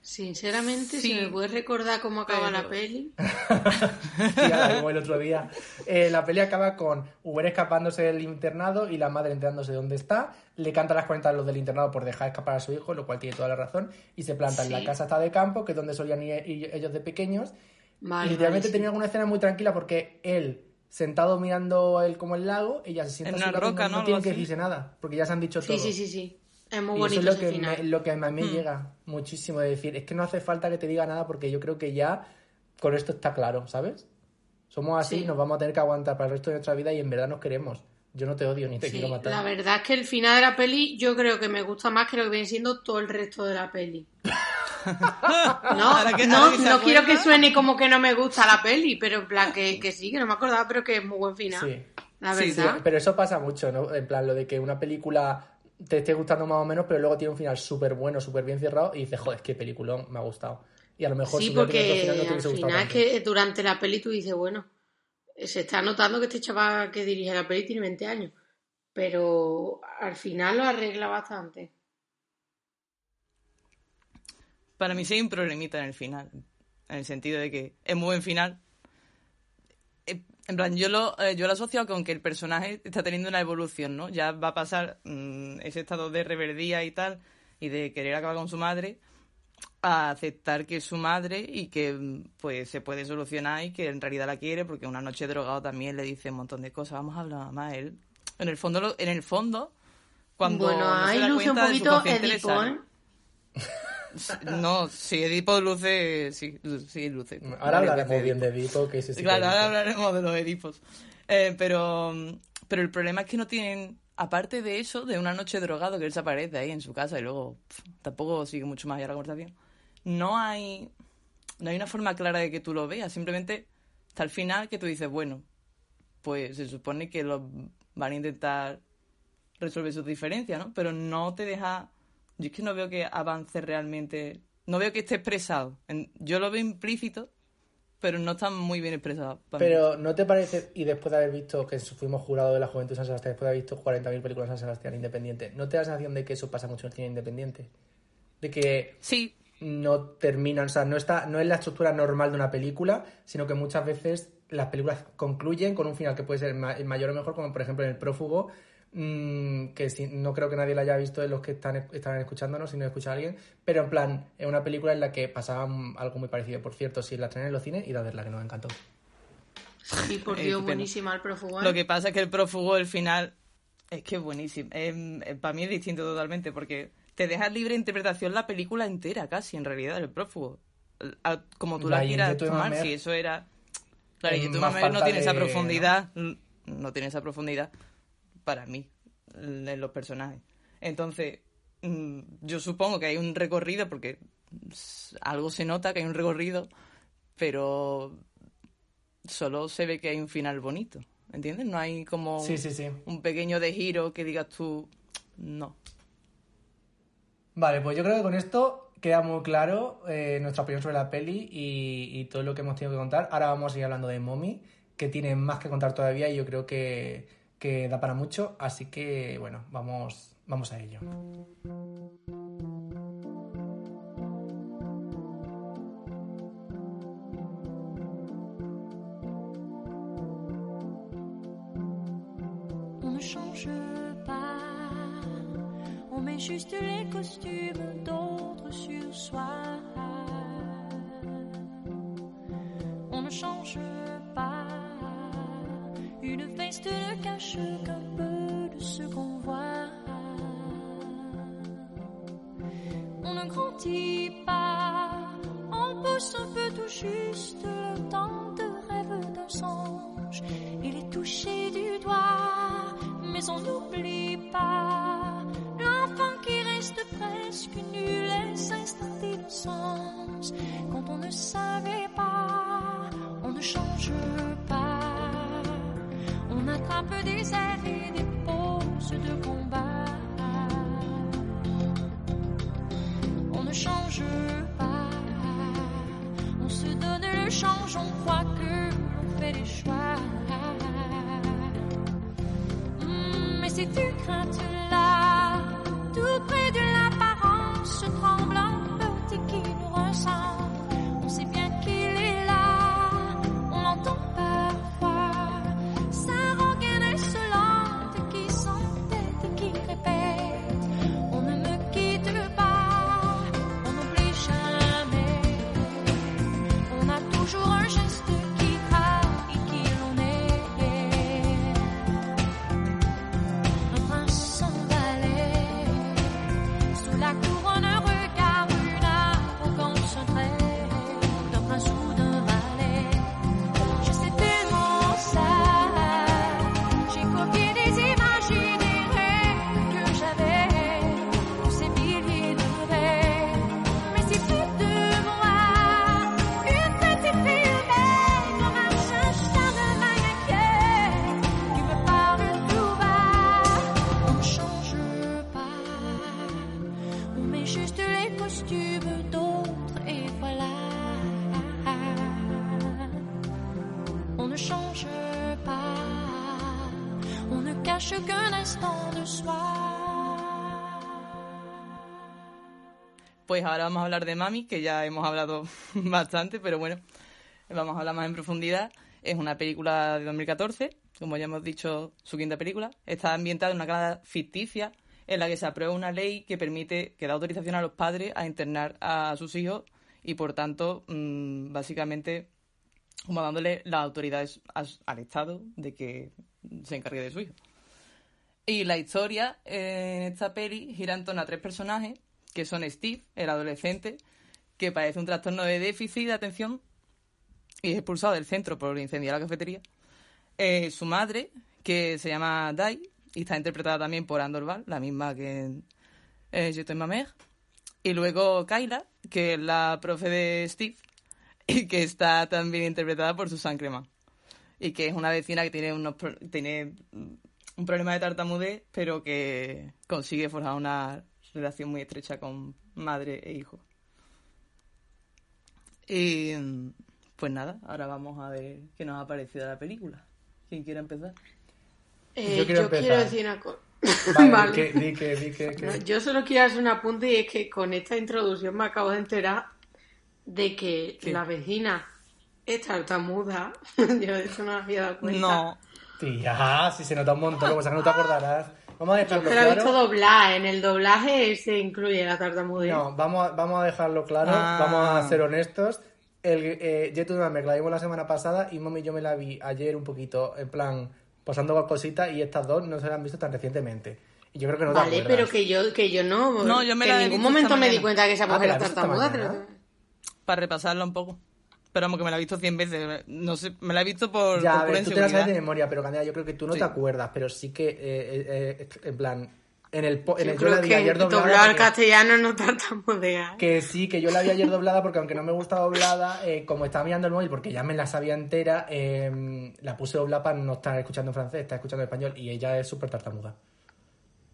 Sinceramente, Sí. si me puedes recordar cómo acaba Pero- la peli. Sí, la vimos el otro día. Eh, la peli acaba con Uber escapándose del internado y la madre enterándose de dónde está. Le canta las cuentas a los del internado por dejar escapar a su hijo, lo cual tiene toda la razón. Y se planta en la Sí. casa hasta de campo, que es donde solían ir, ir ellos de pequeños. Vale, y literalmente vale, sí. tenía una escena muy tranquila porque él sentado mirando él como el lago, ella se sienta En una roca, no, ¿no? tienen Algo que decirse nada, porque ya se han dicho todo. Sí, sí, sí, sí. Es muy Y bonito eso es ese lo que, final. me, lo que a mí me Mm. llega muchísimo de decir, es que no hace falta que te diga nada porque yo creo que ya con esto está claro, ¿sabes? Somos así, Sí. nos vamos a tener que aguantar para el resto de nuestra vida y en verdad nos queremos. Yo no te odio ni te Sí, quiero matar. la verdad es que el final de la peli yo creo que me gusta más que lo que viene siendo todo el resto de la peli. No, que- no, no quiero que suene como que no me gusta la peli, pero en plan que, que sí, que no me acordaba, pero que es muy buen final. Sí. La Sí, Sí, verdad. pero eso pasa mucho, ¿no? En plan, lo de que una película te esté gustando más o menos, pero luego tiene un final súper bueno, súper bien cerrado y dices, joder, qué peliculón, me ha gustado. Y a lo mejor Sí, porque final no te al final es que durante la peli tú dices, bueno, se está notando que este chaval que dirige la peli tiene 20 años, pero al final lo arregla bastante. Para mí sí hay un problemita en el final. En el sentido de que es muy buen final. En plan, yo lo, eh, yo lo asocio con que el personaje está teniendo una evolución, ¿no? Ya va a pasar mm, ese estado de reverdía y tal, y de querer acabar con su madre, a aceptar que es su madre y que mm, pues se puede solucionar y que en realidad la quiere, porque una noche drogado también le dice un montón de cosas. Vamos a hablar más él. En el fondo, lo- en el fondo, cuando bueno, no se ahí da un de su Edipo. ¿eh? No, si Edipo luce, sí, sí luce. Ahora hablaremos veces bien de Edipo, que ese sí que Claro, ahora Edipo. hablaremos de los Edipos. Eh, pero, pero el problema es que no tienen, aparte de eso, de una noche drogado que él se aparece ahí en su casa y luego tampoco sigue mucho más allá la conversación, no hay, no hay una forma clara de que tú lo veas. Simplemente hasta el final que tú dices, bueno, pues se supone que lo van a intentar resuelve sus diferencias, ¿no? Pero no te deja... Yo es que no veo que avance realmente... No veo que esté expresado. Yo lo veo implícito, pero no está muy bien expresado. mí. Pero ¿no te parece, y después de haber visto que fuimos jurado de la Juventud de San Sebastián, después de haber visto 40.000 películas de San Sebastián independiente, ¿no te da la sensación de que eso pasa mucho en el cine independiente? De que Sí, no terminan, o sea, no, está, no es la estructura normal de una película, sino que muchas veces las películas concluyen con un final que puede ser ma- mayor o mejor, como por ejemplo en El Prófugo, mm, que si- no creo que nadie la haya visto de los que están, están escuchándonos, si no escucha a alguien, pero en plan, es una película en la que pasaba algo muy parecido. Por cierto, si la estrenan en los cines, id a verla, que nos encantó. Sí, por Eh, Dios, buenísima el prófugo. ¿eh? Lo que pasa es que el prófugo, el final, es que es buenísimo. para mí es distinto totalmente, porque te deja libre interpretación la película entera, casi, en realidad, el prófugo. Como tú la La y quieras y tomar, si eso era... Claro, y tú más Mamer no tiene esa profundidad, no tiene esa profundidad para mí, en los personajes. Entonces, mm, yo supongo que hay un recorrido, porque algo se nota que hay un recorrido, pero solo se ve que hay un final bonito, ¿entiendes? No hay como Sí, sí, sí. un pequeño de giro que digas tú, no. Vale, pues yo creo que con esto queda muy claro eh, nuestra opinión sobre la peli y, y todo lo que hemos tenido que contar. Ahora vamos a seguir hablando de Mommy, que tiene más que contar todavía y yo creo que, que da para mucho. Así que, bueno, vamos, vamos a ello. On ne change pas, on met juste les costumes d'autres sur soi. On ne change pas, une veste ne cache qu'un peu de ce qu'on voit. Ahora vamos a hablar de Mami, que ya hemos hablado bastante, pero bueno, vamos a hablar más en profundidad. Es una película de 2014, como ya hemos dicho, su quinta película. Está ambientada en una Canadá ficticia en la que se aprueba una ley que permite, que da autorización a los padres a internar a sus hijos y, por tanto, mm, básicamente, como dándole las autoridades al Estado de que se encargue de su hijo. Y la historia eh, en esta peli gira en torno a tres personajes, que son Steve, el adolescente, que padece un trastorno de déficit de atención y es expulsado del centro por incendiar la cafetería. Eh, su madre, que se llama Dai, y está interpretada también por Andor Val, la misma que en eh, Je t'aime, ma mère. Y luego Kyla, que es la profe de Steve, y que está también interpretada por Susan Cremant. Y que es una vecina que tiene unos tiene un problema de tartamudez, pero que consigue forjar una relación muy estrecha con madre e hijo. Y pues nada, ahora vamos a ver qué nos ha parecido la película. ¿Quién quiere empezar? Eh, Yo yo, quiero quiero, empezar. decir una cosa. Vale, Vale. di que, di que, di que- que- No, yo solo quiero hacer un apunte y es que con esta introducción me acabo de enterar de que la vecina es tartamuda. yo de eso no me había dado cuenta. No, Tía, si se nota un montón, como que no te acordarás. Vamos a dejarlo Pero la he visto claro. doblar. En el doblaje se incluye la tartamudez. No, vamos a, vamos a dejarlo claro, Ah. vamos a ser honestos. El eh, Jet Nightmare la vimos la semana pasada y Mommy yo me la vi ayer un poquito, en plan, pasando cositas y estas dos no se las han visto tan recientemente. Y yo creo que no te vale, acuerdas. pero que yo, que yo no. No, yo me que la en ningún momento me di cuenta que esa Ah, mujer ¿te la era tartamuda. pero- para repasarla un poco. Pero vamos, que me la he visto 100 veces. No sé, me la he visto por, Ya, por a pura ver, tú te la sabes de memoria, pero Candela, yo creo que tú no Sí. te acuerdas, pero sí que, eh, eh, eh, en plan, en el, en Yo el yo la vi que ayer doblada. doblar castellano no tartamudea. Que sí, que yo la vi ayer doblada porque aunque no me gusta doblada, eh, como estaba mirando el móvil porque ya me la sabía entera, eh, la puse doblada para no estar escuchando en francés, estar escuchando en español y ella es súper tartamuda.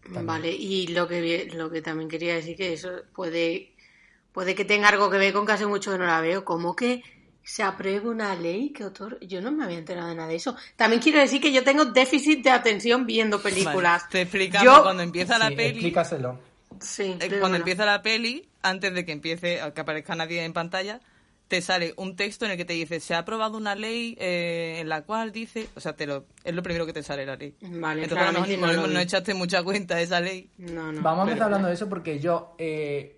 Vale, y lo que lo que también quería decir que eso puede puede que tenga algo que ver con que hace mucho que no la veo, como que se apruebe una ley que otor yo no me había enterado de nada de eso. También quiero decir que yo tengo déficit de atención viendo películas. Vale, te explicamos Yo- cuando empieza la Sí, peli. explícaselo. Sí, eh, cuando empieza la peli, antes de que empiece, a que aparezca nadie en pantalla, te sale un texto en el que te dice se ha aprobado una ley eh, en la cual dice, o sea, te lo, es lo primero que te sale la ley. Vale, Entonces a lo mejor no, no lo no vi. echaste mucha cuenta de esa ley. No, no. Vamos a empezar hablando de eso porque yo eh,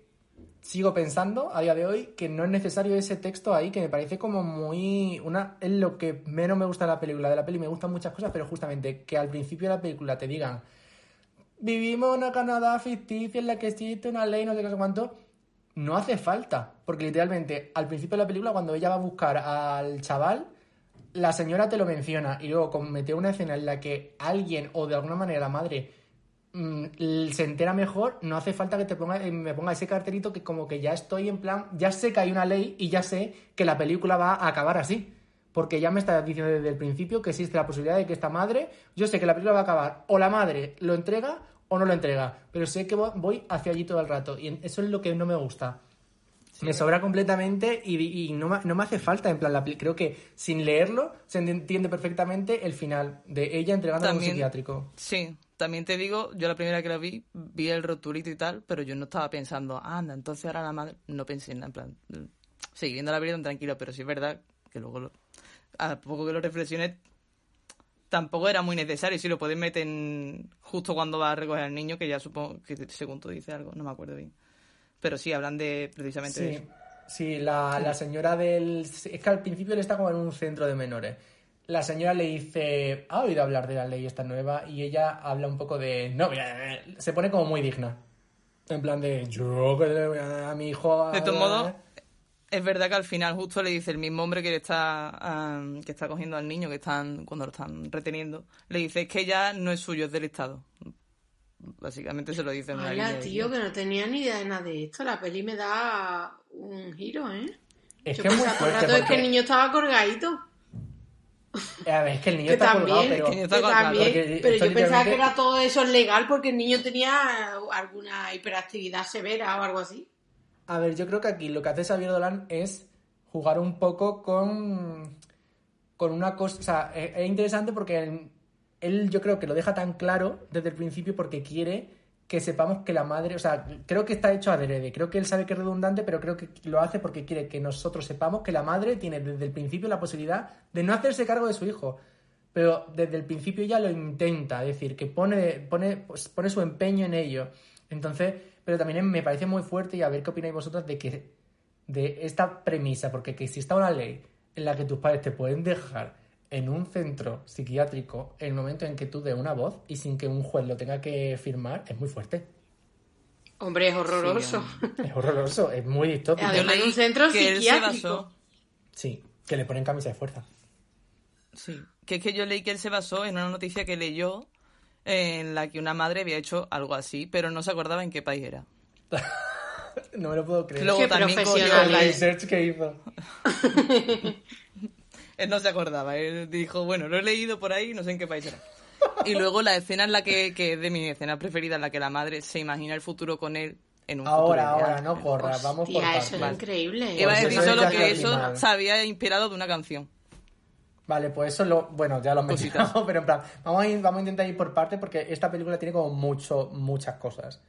sigo pensando a día de hoy que no es necesario ese texto ahí, que me parece como muy... una Es lo que menos me gusta de la película. De la peli me gustan muchas cosas, pero justamente que al principio de la película te digan vivimos en una Canadá ficticia en la que existe una ley, no sé qué, cuánto, no hace falta. Porque literalmente, al principio de la película, cuando ella va a buscar al chaval, la señora te lo menciona y luego comete una escena en la que alguien o de alguna manera la madre se entera mejor, no hace falta que te ponga, eh, me ponga ese cartelito que como que ya estoy en plan, ya sé que hay una ley y ya sé que la película va a acabar así. Porque ya me está diciendo desde el principio que existe la posibilidad de que esta madre, yo sé que la película va a acabar, o la madre lo entrega o no lo entrega, pero sé que vo- voy hacia allí todo el rato y eso es lo que no me gusta. Me sobra completamente y, y no, me, no me hace falta, en plan, la, creo que sin leerlo se entiende perfectamente el final de ella entregando a un psiquiátrico. Sí, también te digo, yo la primera que la vi, vi el rotulito y tal, pero yo no estaba pensando, "Ah, anda, entonces ahora la madre. No pensé en nada, en plan. mm, Seguí viendo la película tranquilo, pero sí es verdad que luego, lo- a poco que lo reflexiones, tampoco era muy necesario. Si lo puedes meter en- justo cuando va a recoger al niño, que ya supongo que según tú dices algo, no me acuerdo bien. Pero sí, hablan de precisamente de Sí, eso. sí la, la señora del... Es que al principio él está como en un centro de menores. La señora le dice, ¿ha oído hablar de la ley esta nueva? Y ella habla un poco de... No, mira, se pone como muy digna. En plan de, yo que le voy a dar a mi hijo... a- De todos modos, es verdad que al final justo le dice el mismo hombre que le está am, que está cogiendo al niño que están cuando lo están reteniendo, le dice es que ya no es suyo, es del Estado. Básicamente se lo dice en Hola, tío, que no tenía ni idea de nada de esto. La peli me da un giro, ¿eh? Es Yo que muy fuerte rato es que el niño estaba colgadito. A ver, es que el niño Que está colgado, también, pero... El niño está que colgado, también, porque pero yo pensaba que era todo eso legal porque el niño tenía alguna hiperactividad severa o algo así. A ver, yo creo que aquí lo que hace Xavier Dolan es jugar un poco con, con una cosa. O sea, es, es interesante porque él, él yo creo que lo deja tan claro desde el principio porque quiere que sepamos que la madre. O sea, creo que está hecho adrede. Creo que él sabe que es redundante, pero creo que lo hace porque quiere que nosotros sepamos que la madre tiene desde el principio la posibilidad de no hacerse cargo de su hijo. Pero desde el principio ya lo intenta, es decir, que pone, pone, pues, pone su empeño en ello. Entonces, pero también me parece muy fuerte y a ver qué opináis vosotras de que de esta premisa, porque que exista una ley en la que tus padres te pueden dejar en un centro psiquiátrico en el momento en que tú des una voz y sin que un juez lo tenga que firmar, es muy fuerte. Hombre, es horroroso. Es horroroso, es muy distópico. Además, en un centro que psiquiátrico. Sí, que le ponen camisa de fuerza. Sí, que es que yo leí que él se basó en una noticia que leyó en la que una madre había hecho algo así, pero no se acordaba en qué país era. No me lo puedo creer. Luego Qué también cogió- es. research que hizo. Él no se acordaba, él dijo, bueno, lo he leído por ahí, no sé en qué país era. Y luego la escena en la que, que es de mi escena preferida, en la que la madre se imagina el futuro con él en un futuro Ahora, ideal. ahora, no corras, vamos por Hostia, eso partes. es increíble. Iba a decir solo que eso se había inspirado de una canción. Vale, pues eso lo. Bueno, ya lo hemos mencionado, pero en plan, vamos a, ir- vamos a intentar ir por partes porque esta película tiene como mucho, muchas cosas.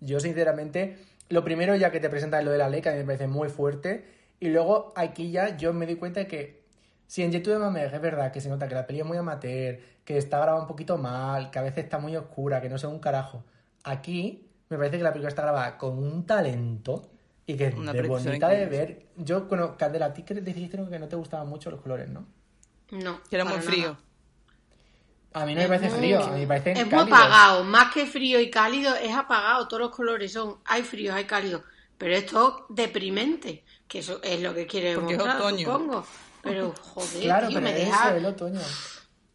Yo, sinceramente, lo primero, ya que te presentan lo de la ley, que a mí me parece muy fuerte. Y luego, aquí ya yo me doy cuenta de que. Si en YouTube de Mameg es verdad que se nota que la peli es muy amateur, que está grabada un poquito mal, que a veces está muy oscura, que no sé un carajo. Aquí me parece que la película está grabada con un talento y que es Una de precisión bonita de ver. Yo, bueno, Candela, a ti que dijiste que no te gustaban mucho los colores, ¿no? No. Que era muy frío. nada. A mí no me Es parece muy- frío, a mí me parece Es muy apagado, más que frío y cálido, es apagado. Todos los colores son, hay fríos, hay cálidos. Pero esto es deprimente, que eso es lo que quiere Porque es mostrar, otoño. supongo. Pero, joder, Claro, tío, pero me eso, deja... el otoño.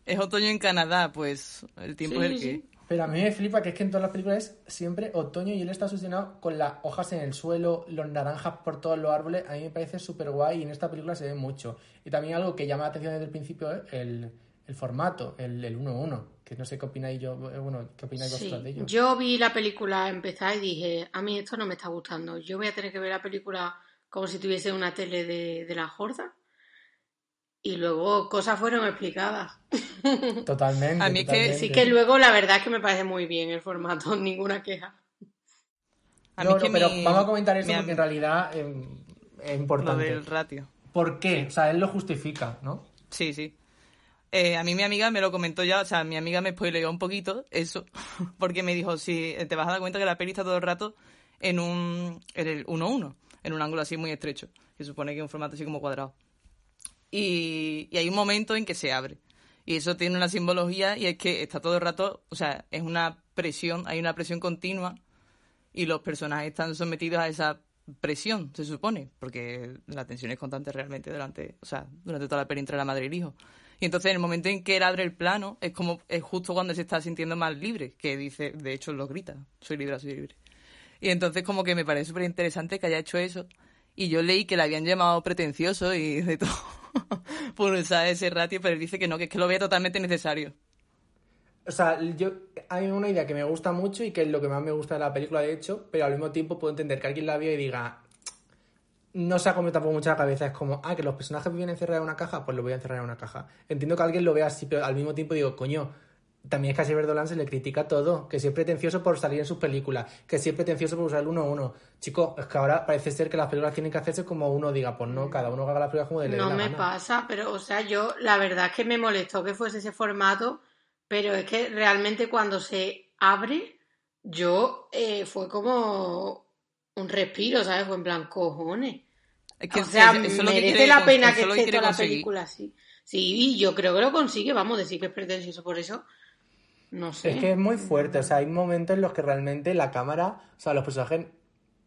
Es otoño en Canadá, pues el tiempo Sí, es el sí, que... sí. Pero a mí me flipa que es que en todas las películas es siempre otoño y él está sucedido con las hojas en el suelo, los naranjas por todos los árboles. A mí me parece súper guay y en esta película se ve mucho. Y también algo que llama la atención desde el principio es el, el formato, el, el 1-1. Que no sé qué opináis yo, eh, bueno, qué opináis Sí, vosotros de ello. Yo vi la película empezar y dije, a mí esto no me está gustando. Yo voy a tener que ver la película como si tuviese una tele de, de la Jorda. Y luego cosas fueron explicadas. Totalmente. A mí es que luego la verdad es que me parece muy bien el formato, ninguna queja. A No, mí no, que pero mi- vamos a comentar eso mi porque en realidad eh, es Lo importante. del ratio. ¿Por qué? O sea, él lo justifica, ¿no? Sí, sí. Eh, a mí mi amiga me lo comentó ya, o sea, mi amiga me spoileó un poquito eso, porque me dijo, si te vas a dar cuenta que la peli está todo el rato en un en el 1-1, en un ángulo así muy estrecho, que supone que es un formato así como cuadrado. Y, y hay un momento en que se abre. Y eso tiene una simbología y es que está todo el rato, o sea, es una presión, hay una presión continua y los personajes están sometidos a esa presión, se supone, porque la tensión es constante realmente durante, o sea, durante toda la peli entre la madre y el hijo. Y entonces en el momento en que él abre el plano, es como, es justo cuando se está sintiendo más libre, que dice, de hecho lo grita, soy libre, soy libre. Y entonces como que me parece súper interesante que haya hecho eso. Y yo leí que le habían llamado pretencioso y de todo por usar ese ratio, pero dice que no, que es que lo ve totalmente necesario. O sea, yo hay una idea que me gusta mucho y que es lo que más me gusta de la película, de hecho, pero al mismo tiempo puedo entender que alguien la vea y diga, no se ha comido tampoco mucho la cabeza, es como, ah, que los personajes viven encerrados en una caja, pues lo voy a encerrar en una caja. Entiendo que alguien lo vea así, pero al mismo tiempo digo, coño, también es que a Xavier Dolan se le critica todo, que si es pretencioso por salir en sus películas, que si es pretencioso por usar el 1-1. Chico, es que ahora parece ser que las películas tienen que hacerse como uno diga, pues no, cada uno haga las películas como le dé No la me gana. pasa, pero, o sea, yo la verdad es que me molestó que fuese ese formato, pero es que realmente cuando se abre, yo eh, fue como un respiro, ¿sabes? Fue en plan, cojones. Es que o sea, eso- eso merece quiere la pena que esté toda la película así. Sí, y yo creo que lo consigue, vamos, decir que es pretencioso por eso. No sé. Es que es muy fuerte, o sea, hay momentos en los que realmente la cámara, o sea, los personajes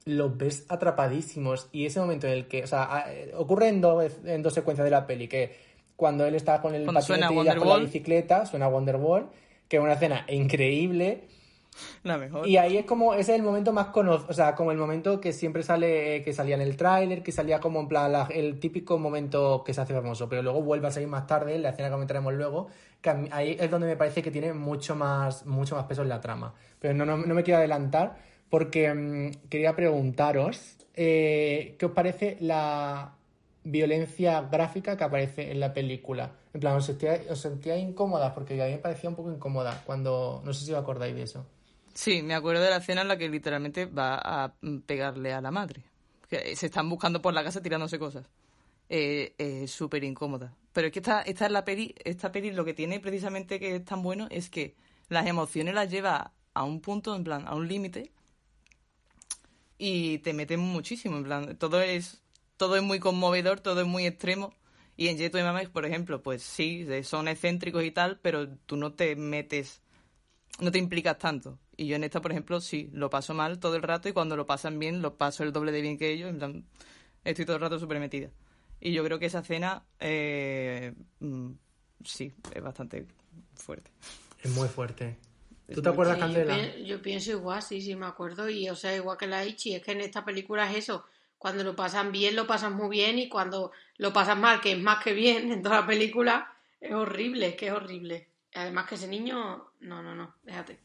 los ves atrapadísimos y ese momento en el que, o sea, a- eh, ocurre en, dos en dos secuencias de la peli, que cuando él está con el Cuando patinete y ella con la bicicleta, suena Wonderwall, que es una escena increíble La mejor. y ahí es como, ese es el momento más conocido, o sea, como el momento que siempre sale, eh, que salía en el tráiler, que salía como en plan la- el típico momento que se hace famoso, pero luego vuelve a salir más tarde, en la escena que comentaremos luego, que ahí es donde me parece que tiene mucho más, mucho más peso en la trama. Pero no, no, no me quiero adelantar, porque mm, quería preguntaros, eh, ¿qué os parece la violencia gráfica que aparece en la película? En plan, ¿os sentíais, os sentíais incómodas? Porque a mí me parecía un poco incómoda cuando, no sé si os acordáis de eso. Sí, me acuerdo de la escena en la que literalmente va a pegarle a la madre. Que se están buscando por la casa tirándose cosas. Eh, Es súper incómoda. Pero es que esta, esta es la peli, esta peli lo que tiene precisamente que es tan bueno es que las emociones las lleva a un punto, en plan, a un límite, y te meten muchísimo, en plan, todo es, todo es muy conmovedor, todo es muy extremo. Y en Jeto y Mamex, por ejemplo, pues sí, son excéntricos y tal, pero tú no te metes no te implicas tanto. Y yo en esta, por ejemplo, sí, lo paso mal todo el rato y cuando lo pasan bien, lo paso el doble de bien que ellos. En plan, estoy todo el rato súper metida. Y yo creo que esa escena, eh, mm, sí, es bastante fuerte. Es muy fuerte. ¿Tú te acuerdas, Sí, yo, Candela? pi- yo pienso igual, sí, sí, me acuerdo. Y, o sea, igual que la Ichi, es que en esta película es eso. Cuando lo pasan bien, lo pasan muy bien. Y cuando lo pasan mal, que es más que bien en toda la película, es horrible, es que es horrible. Además que ese niño, no, no, no, déjate.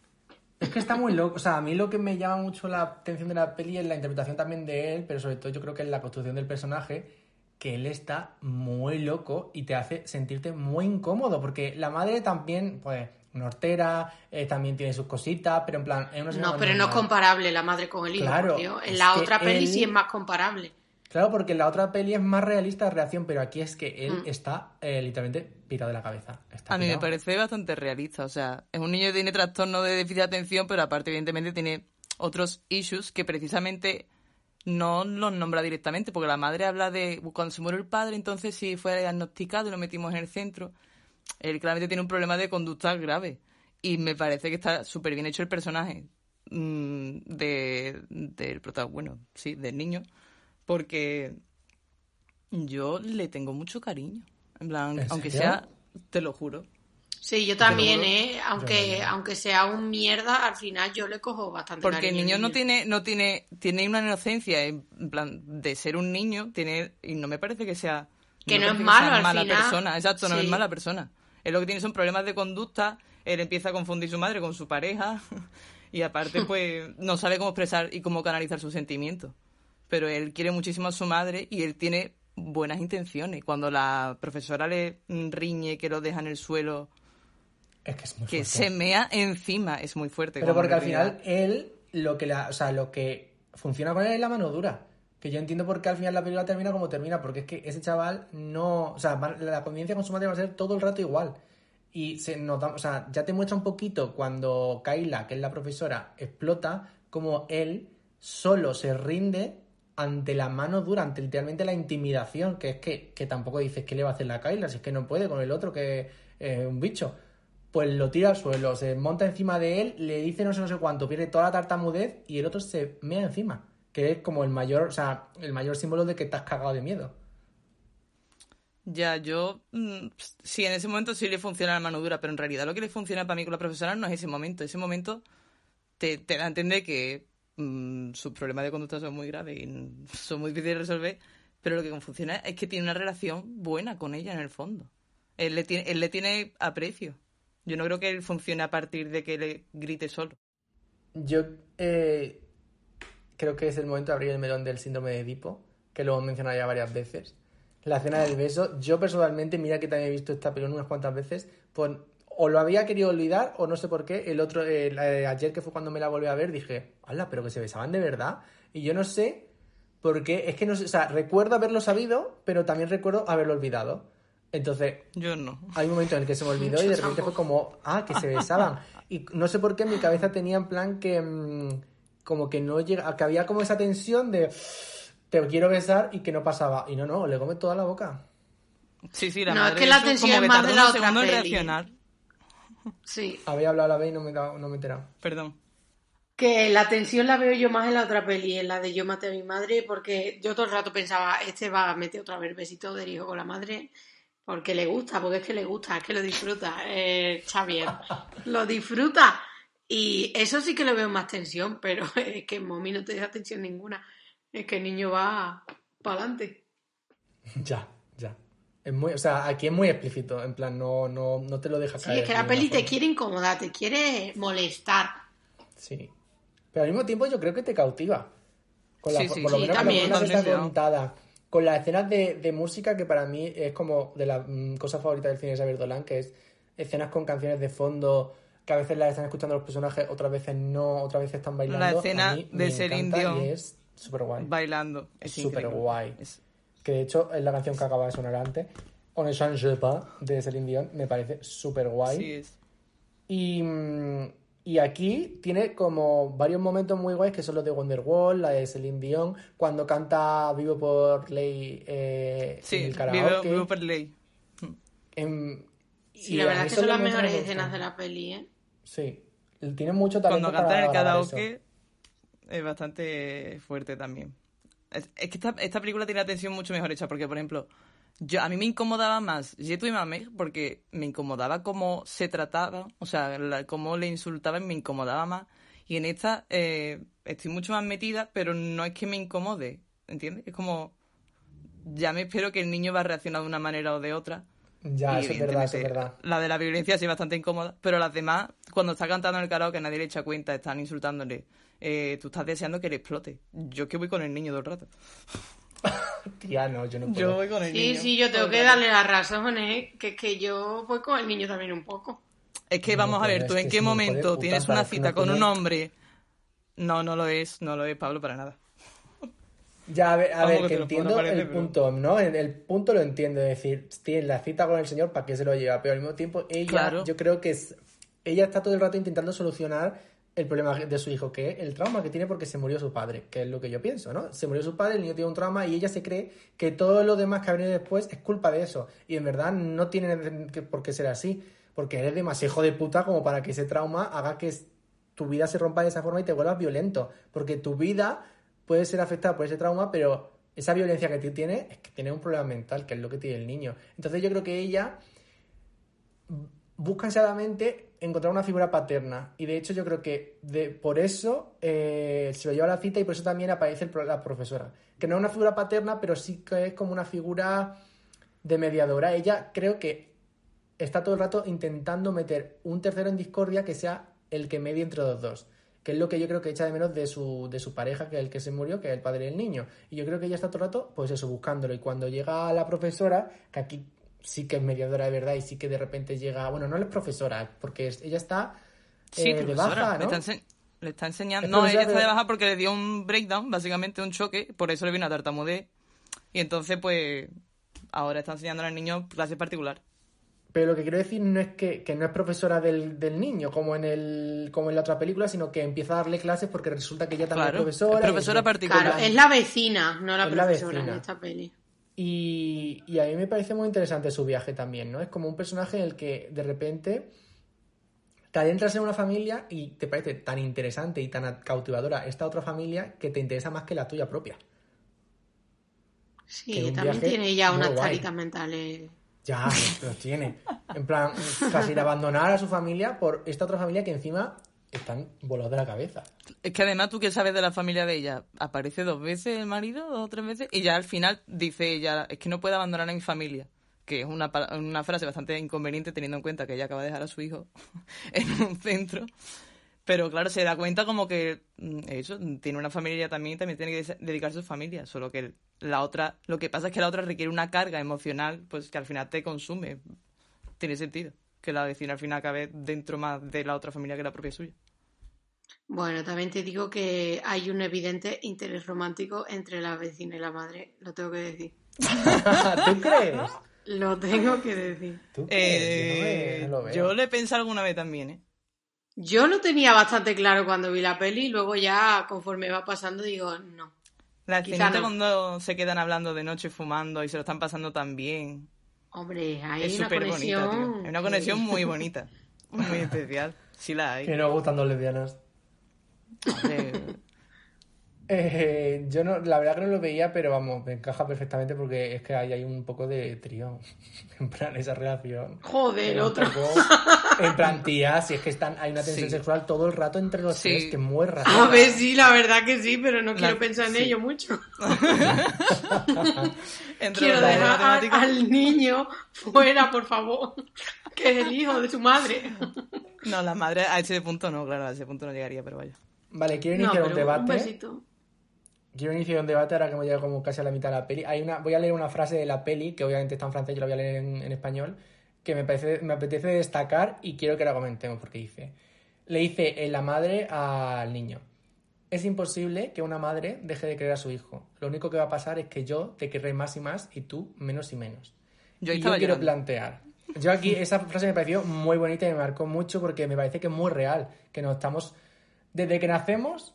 Es que está muy loco. O sea, a mí lo que me llama mucho la atención de la peli es la interpretación también de él, pero sobre todo yo creo que es la construcción del personaje, que él está muy loco y te hace sentirte muy incómodo, porque la madre también, pues, nortera, eh, también tiene sus cositas, pero en plan... Es una No, pero no es comparable la madre con el hijo. Claro. En la otra peli él- sí es más comparable. Claro, porque en la otra peli es más realista la reacción, pero aquí es que él Mm. está eh, literalmente pirado de la cabeza. Está A mí me parece bastante realista. O sea, es un niño que tiene trastorno de déficit de atención, pero aparte, evidentemente, tiene otros issues que precisamente no los nombra directamente, porque la madre habla de cuando se muere el padre, entonces sí fue diagnosticado y lo metimos en el centro. Él claramente tiene un problema de conducta grave. Y me parece que está súper bien hecho el personaje mm, de, del protagonista, bueno, sí, del niño, porque yo le tengo mucho cariño. En plan, ¿En aunque sea, te lo juro. Sí, yo también. ¿eh? Aunque, aunque sea un mierda, al final yo le cojo bastante Porque el niño no tiene, no tiene, tiene una inocencia en plan de ser un niño, tiene, y no me parece que sea Que no es malo, sea al mala final. persona, exacto, no Sí. es mala persona. Él lo que tiene son problemas de conducta, él empieza a confundir su madre con su pareja y aparte pues no sabe cómo expresar y cómo canalizar sus sentimientos. Pero él quiere muchísimo a su madre y él tiene buenas intenciones. Cuando la profesora le riñe que lo deja en el suelo, Es que es muy que fuerte. se mea encima, es muy fuerte. Pero porque al final él, lo que la, o sea, lo que funciona con él es la mano dura. Que yo entiendo por qué al final la película termina como termina, porque es que ese chaval no, o sea, va- la convivencia con su madre va a ser todo el rato igual. Y se nos da- o sea, ya te muestra un poquito cuando Kaila, que es la profesora, explota, como él solo se rinde ante la mano dura, ante literalmente la intimidación, que es que, que tampoco dices que le va a hacer la Kaila, si es que no puede con el otro, que es un bicho pues lo tira al suelo, se monta encima de él, le dice no sé no sé cuánto, pierde toda la tartamudez y el otro se mea encima, que es como el mayor, o sea, el mayor símbolo de que has cagado de miedo. Ya, yo mm, sí, en ese momento sí le funciona la mano dura, pero en realidad lo que le funciona para mí con la profesora no es ese momento. Ese momento te, te da a entender que mm, sus problemas de conducta son muy graves y son muy difíciles de resolver, pero lo que funciona es que tiene una relación buena con ella en el fondo. Él le tiene, él le tiene aprecio. Yo no creo que él funcione a partir de que le grite solo. Yo eh, creo que es el momento de abrir el melón del síndrome de Edipo, que lo hemos mencionado ya varias veces. La escena del beso, yo personalmente, mira que también he visto esta película unas cuantas veces, pues o lo había querido olvidar o no sé por qué. El otro, la- ayer que fue cuando me la volví a ver, dije, ¡hala! Pero que se besaban de verdad. Y yo no sé por qué, es que no sé, o sea, recuerdo haberlo sabido, pero también recuerdo haberlo olvidado. Entonces, Yo no. hay un momento en el que se me olvidó y de repente fue como, ah, que se besaban. Y no sé por qué en mi cabeza tenía en plan que mm, como que no llega, que había como esa tensión de te quiero besar y que no pasaba. Y no, no, le come toda la boca. Sí, sí, la No, es que la eso tensión es más de la otra peli. reaccionar. Sí. Había hablado a la vez y no me, no me he enterado. Perdón. Que la tensión la veo yo más en la otra peli, en la de Yo maté a mi madre, porque yo todo el rato pensaba, este va a meter otra vez besito del hijo con la madre, porque le gusta, porque es que le gusta, es que lo disfruta, eh, está bien, lo disfruta. Y eso sí que le veo más tensión, pero es que Momi no te deja tensión ninguna. Es que el niño va para adelante. ya, ya. Es muy, o sea, aquí es muy explícito, en plan, no, no, no te lo deja Sí, caer. es que la peli te quiere incomodar, te quiere molestar. Sí. Pero al mismo tiempo yo creo que te cautiva. Con la, Sí, sí, por lo sí, menos con la también. forma que está sí. contada. Con las escenas de, de música que para mí es como de las mm, cosas favoritas del cine de Xavier Dolan, que es escenas con canciones de fondo, que a veces las están escuchando los personajes, otras veces no, otras veces están bailando. La escena A de encanta Dion Y es súper guay. Bailando. Es Súper guay. Es- Que de hecho es la canción que acaba de sonar antes. On pas de Celine Dion. Me parece súper guay. Sí, es. Y, mm, y aquí tiene como varios momentos muy guays que son los de Wonderwall, la de Celine Dion, cuando canta Vivo por Ley eh, en Sí, el vivo, karaoke. vivo por ley. En- Sí, y la verdad es que son las mejores me escenas de la peli, ¿eh? Sí, tiene mucho talento Cuando canta en el karaoke es bastante fuerte también. Es, es que esta, esta película tiene la atención mucho mejor hecha porque, por ejemplo, yo a mí me incomodaba más Jetu y porque me incomodaba cómo se trataba, o sea, la- cómo le insultaban, me incomodaba más. Y en esta eh, estoy mucho más metida, pero no es que me incomode, ¿entiendes? Es como, ya me espero que el niño va a reaccionar de una manera o de otra. Ya, eso es verdad, eso es verdad. La de la violencia sí es bastante incómoda, pero las demás, cuando está cantando en el karaoke, nadie le echa cuenta, están insultándole. Eh, tú estás deseando que le explote. Yo es que voy con el niño todo el rato. Tía, no, yo no puedo. Yo voy con el Sí, niño. sí, yo tengo que darle la razón, ¿eh? Que es que yo voy con el niño también un poco. Es que No, vamos a ver, tú en qué momento puta, tienes una cita no con un hombre. No, no lo es, no lo es Pablo para nada. Ya, a ver, a ver que entiendo el pero- punto, ¿no? El, el punto lo entiendo, es decir, tienes la cita con el señor, ¿para qué se lo lleva? Pero al mismo tiempo, ella, Claro. yo creo que es, ella está todo el rato intentando solucionar el problema de su hijo, que es el trauma que tiene porque se murió su padre, que es lo que yo pienso, ¿no? Se murió su padre, el niño tiene un trauma y ella se cree que todo lo demás que ha venido después es culpa de eso. Y en verdad no tiene por qué ser así, porque eres demasiado hijo de puta como para que ese trauma haga que tu vida se rompa de esa forma y te vuelvas violento. Porque tu vida puede ser afectada por ese trauma, pero esa violencia que tú tienes es que tienes un problema mental, que es lo que tiene el niño. Entonces yo creo que ella busca ansiadamente encontrar una figura paterna. Y de hecho yo creo que por eso eh, se lo lleva a la cita y por eso también aparece el la profesora. Que no es una figura paterna, pero sí que es como una figura de mediadora. Ella creo que está todo el rato intentando meter un tercero en discordia que sea el que medie entre los dos. Que es lo que yo creo que echa de menos de su, de su pareja, que es el que se murió, que es el padre del niño. Y yo creo que ella está todo el rato, pues eso, buscándolo. Y cuando llega la profesora, que aquí sí que es mediadora de verdad y sí que de repente llega, bueno, no es profesora, porque ella está Sí, eh, de profesora, baja, le, ¿no? está le está enseñando. Es No, ella está de baja porque le dio un breakdown, básicamente un choque, por eso le vino a tartamudez. Y entonces, pues, ahora está enseñando al niño clase particular. Pero lo que quiero decir no es que, que no es profesora del, del niño, como en el como en la otra película, sino que empieza a darle clases porque resulta que ella también Claro, es profesora. es profesora y- particular. Claro, es la vecina, no la Es la profesora vecina. en esta peli. Y, y a mí me parece muy interesante su viaje también, ¿no? Es como un personaje en el que de repente te adentras en una familia y te parece tan interesante y tan cautivadora esta otra familia que te interesa más que la tuya propia. Sí, también tiene ya unas taritas mentales. Ya, los tiene. En plan, casi de abandonar a su familia por esta otra familia que encima están volados de la cabeza. Es que además, ¿tú qué sabes de la familia de ella? Aparece dos veces el marido, dos o tres veces, y ya al final dice ella, es que no puede abandonar a mi familia. Que es una, una frase bastante inconveniente teniendo en cuenta que ella acaba de dejar a su hijo en un centro. Pero claro, se da cuenta como que mm, eso, tiene una familia también también tiene que dedicarse a su familia. Solo que la otra, lo que pasa es que la otra requiere una carga emocional, pues que al final te consume. Tiene sentido que la vecina al final acabe dentro más de la otra familia que la propia suya. Bueno, también te digo que hay un evidente interés romántico entre la vecina y la madre. Lo tengo que decir. ¿Tú crees? Lo tengo que decir. ¿Tú crees? Yo no me- Eh, no lo veo. yo le he pensado alguna vez también, ¿eh? Yo lo tenía bastante claro cuando vi la peli y luego ya conforme va pasando digo, no. La escenita no. cuando se quedan hablando de noche fumando y se lo están pasando tan bien. Hombre, hay es una súper bonita, conexión. tío. Hay una conexión muy bonita. Muy especial. Sí la hay. Que no gustan dos lesbianas. Hombre, Eh, yo no, la verdad que no lo veía, pero vamos, me encaja perfectamente porque es que ahí hay un poco de trío. En plan, esa relación. Joder, otro. poco- en plan, tía, si es que están, hay una tensión Sí. sexual todo el rato entre los Sí. tres, que muy raro. A ver, sí, la verdad que sí, pero no La- quiero pensar en sí. ello mucho. entre Quiero dejar a- matemáticos. al niño fuera, por favor. Que es el hijo de su madre. No, la madre a ese punto no, claro, a ese punto no llegaría, pero vaya. Vale, quiero No, iniciar pero un debate. un besito. Quiero iniciar un debate ahora que hemos llegado como casi a la mitad de la peli. Hay una, voy a leer una frase de la peli, que obviamente está en francés, yo la voy a leer en, en español, que me, parece, me apetece destacar y quiero que la comentemos porque dice, le dice eh, la madre al niño, es imposible que una madre deje de querer a su hijo. Lo único que va a pasar es que yo te querré más y más y tú menos y menos. Yo y yo quiero llorando. plantear. Yo aquí, esa frase me pareció muy bonita y me marcó mucho porque me parece que es muy real. Que nos estamos. Desde que nacemos,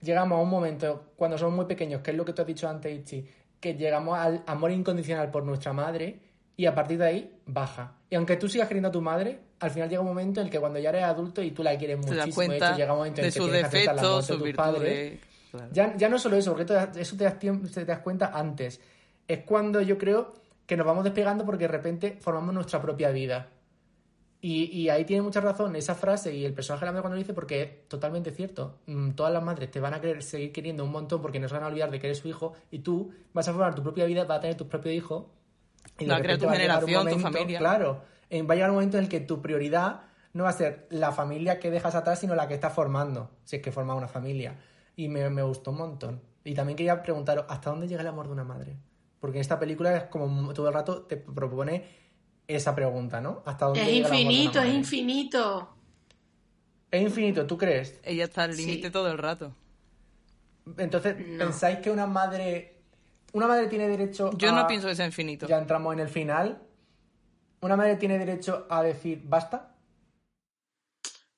llegamos a un momento, cuando somos muy pequeños, que es lo que tú has dicho antes, Ichi, que llegamos al amor incondicional por nuestra madre y a partir de ahí baja. Y aunque tú sigas queriendo a tu madre, al final llega un momento en el que cuando ya eres adulto y tú la quieres das muchísimo, de cuenta llega un momento en de el que sus tienes que aceptar la defectos, muerte de tus padres. Claro. Ya, ya no solo eso, porque eso te das, tiempo- te das cuenta antes. Es cuando yo creo que nos vamos despegando porque de repente formamos nuestra propia vida. Y, y ahí tiene mucha razón esa frase y el personaje de la madre cuando lo dice porque es totalmente cierto. Mm, Todas las madres te van a querer seguir queriendo un montón porque no se van a olvidar de que eres su hijo y tú vas a formar tu propia vida, vas a tener tu propio hijo Y de Va a crear tu va generación, tu familia. Claro, va a llegar un momento en el que tu prioridad no va a ser la familia que dejas atrás, sino la que estás formando, si es que formas una familia. Y me, me gustó un montón. Y también quería preguntaros, ¿hasta dónde llega el amor de una madre? Porque en esta película es como todo el rato te propone esa pregunta, ¿no? ¿Hasta dónde Es infinito, es infinito. Es infinito, ¿tú crees? Ella está al límite Sí. todo el rato. Entonces, No. ¿pensáis que una madre... Una madre tiene derecho Yo a... no pienso que sea infinito. Ya entramos en el final. ¿Una madre tiene derecho a decir basta?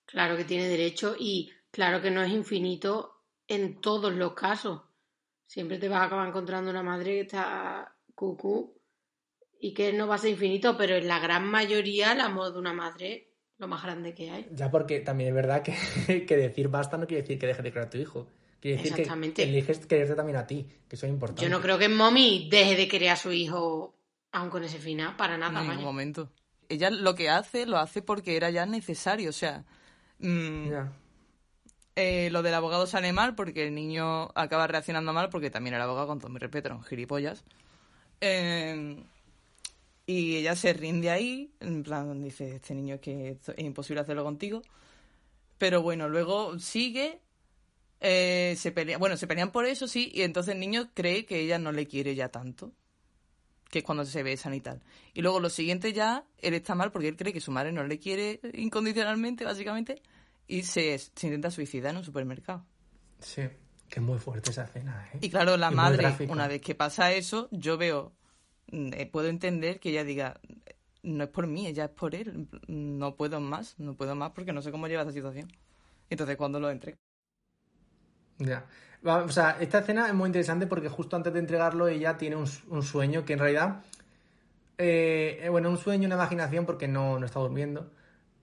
Claro que tiene derecho y claro que no es infinito en todos los casos. Siempre te vas a acabar encontrando una madre que está cucú y que no va a ser infinito, pero en la gran mayoría el amor de una madre es lo más grande que hay. Ya porque también es verdad que, que decir basta no quiere decir que dejes de crear a tu hijo. Quiere decir que Exactamente. eliges quererte también a ti, que eso es importante. Yo no creo que Mommy deje de querer a su hijo aun con ese final, para nada. en ningún momento. Ella lo que hace, lo hace porque era ya necesario. O sea, mm, Ya. eh, lo del abogado sale mal porque el niño acaba reaccionando mal porque también el abogado, con todo mi respeto, era un gilipollas. Eh, y ella se rinde ahí, en plan, dice, este niño es que es imposible hacerlo contigo. Pero bueno, luego sigue, eh, se pelea, bueno, se pelean por eso, sí, y entonces el niño cree que ella no le quiere ya tanto, que es cuando se besan y tal. Y luego lo siguiente ya, él está mal porque él cree que su madre no le quiere incondicionalmente, básicamente, y se, se intenta suicidar en un supermercado. Sí. Que es muy fuerte esa escena, ¿eh? Y claro, la madre, una vez que pasa eso, yo veo, puedo entender que ella diga, no es por mí, ella es por él, no puedo más, no puedo más porque no sé cómo lleva esa situación. Entonces, cuando lo entrega. Ya. O sea, esta escena es muy interesante porque justo antes de entregarlo ella tiene un, sueño que en realidad, eh, eh, bueno, un sueño, una imaginación porque no, no está durmiendo.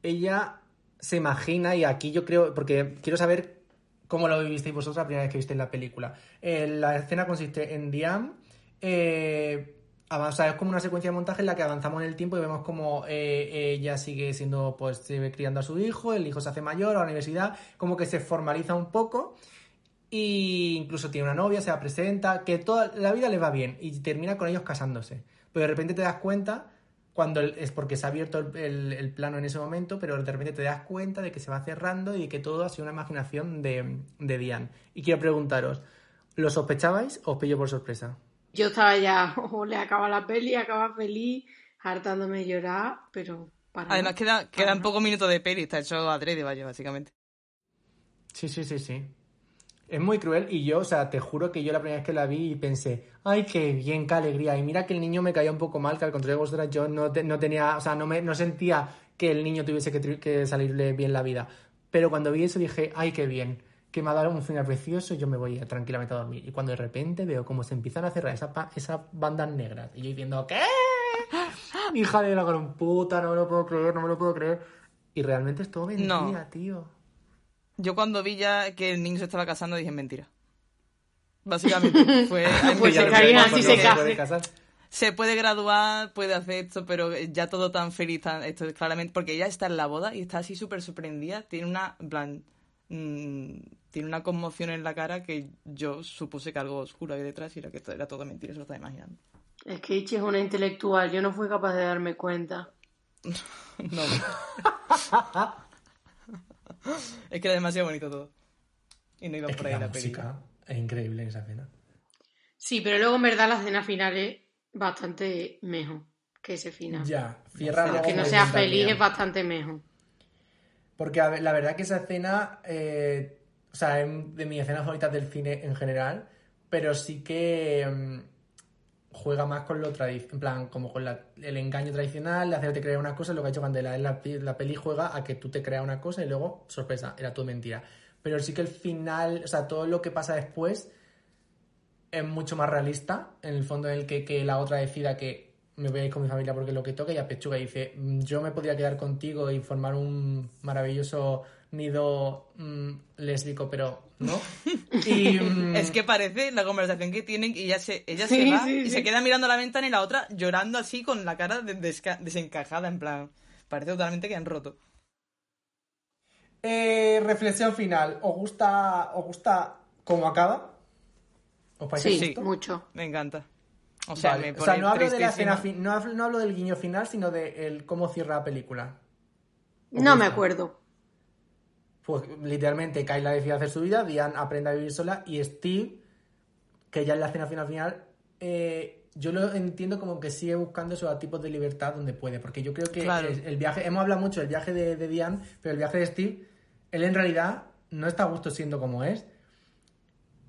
Ella se imagina, y aquí yo creo, porque quiero saber cómo lo vivisteis vosotros la primera vez que visteis la película. Eh, la escena consiste en Diane, eh, es como una secuencia de montaje en la que avanzamos en el tiempo y vemos como eh, ella sigue siendo, pues, sigue criando a su hijo, el hijo se hace mayor a la universidad, como que se formaliza un poco y incluso tiene una novia, se la presenta, que toda la vida le va bien y termina con ellos casándose. Pero de repente te das cuenta, cuando es porque se ha abierto el, plano en ese momento, pero de repente te das cuenta de que se va cerrando y que todo ha sido una imaginación de, de Diane. Y quiero preguntaros, ¿lo sospechabais o os pilló por sorpresa? Yo estaba ya, o le acaba la peli, acaba feliz, hartándome de llorar, pero para Además, nada. queda, quedan pocos minutos de peli, está hecho adrede, vaya, básicamente. Sí, sí, sí, sí. Es muy cruel y yo, o sea, te juro que yo la primera vez que la vi pensé, ay, qué bien, qué alegría. Y mira que el niño me caía un poco mal, que al contrario de vosotras yo no, te- no tenía, o sea, no, me, no sentía que el niño tuviese que, que salirle bien la vida. Pero cuando vi eso dije, ay, qué bien, que me ha dado un final precioso y yo me voy a- tranquilamente a dormir. Y cuando de repente veo cómo se empiezan a cerrar esas, esas bandas negras y yo diciendo, ¿qué? Hija de la gran puta, no me lo puedo creer, no me lo puedo creer. Y realmente es todo mentira, No. tío. Yo cuando vi ya que el niño se estaba casando dije mentira. Básicamente, fue... Pues así porque se se se puede graduar, puede hacer esto, pero ya todo tan feliz, tan, esto es claramente, porque ella está en la boda y está así súper sorprendida, tiene una, plan, tiene una conmoción en la cara que yo supuse que algo oscuro hay detrás y era que esto era todo mentira, se lo estaba imaginando. Es que Ichi es una intelectual, yo no fui capaz de darme cuenta. No. es que era demasiado bonito todo. Y no iba Es por que ahí la la película. es increíble en esa escena. Sí, pero luego en verdad la escena final es bastante mejor que ese final. Ya, cierra Pero luego que no sea feliz también. es bastante mejor. Porque a ver, la verdad que esa escena, eh, o sea, es de mis escenas favoritas del cine en general, pero sí que mm, juega más con lo tradicional, en plan, como con la- el engaño tradicional, de hacerte creer una cosa, lo que ha hecho Candela, en la, la peli juega a que tú te creas una cosa y luego, sorpresa, era todo mentira. Pero sí que el final, o sea, todo lo que pasa después es mucho más realista, en el fondo en el que, que la otra decida que me voy a ir con mi familia porque es lo que toca y a Pechuga dice, "Mm, yo me podría quedar contigo y formar un maravilloso nido mm, lésbico, pero no. Y, mm, Es que parece la conversación que tienen y ella se, ella Sí, se va sí, y sí. se queda mirando a la ventana y la otra llorando así con la cara de- desca- desencajada, en plan. Parece totalmente que han roto. eh, reflexión final, ¿os gusta, os gusta cómo acaba? ¿Os parece Sí, mucho. Me encanta. O sea, Vale. me O sea, no hablo de la escena fin- no, hablo, no hablo del guiño final, sino de el cómo cierra la película. No me acuerdo. Pues literalmente Kyla decide hacer su vida, Diane aprende a vivir sola y Steve, que ya en la escena final final, eh, yo lo entiendo como que sigue buscando esos tipos de libertad donde puede, porque yo creo que Claro. el, el viaje, hemos hablado mucho del viaje de, de Diane, pero el viaje de Steve, él en realidad no está a gusto siendo como es.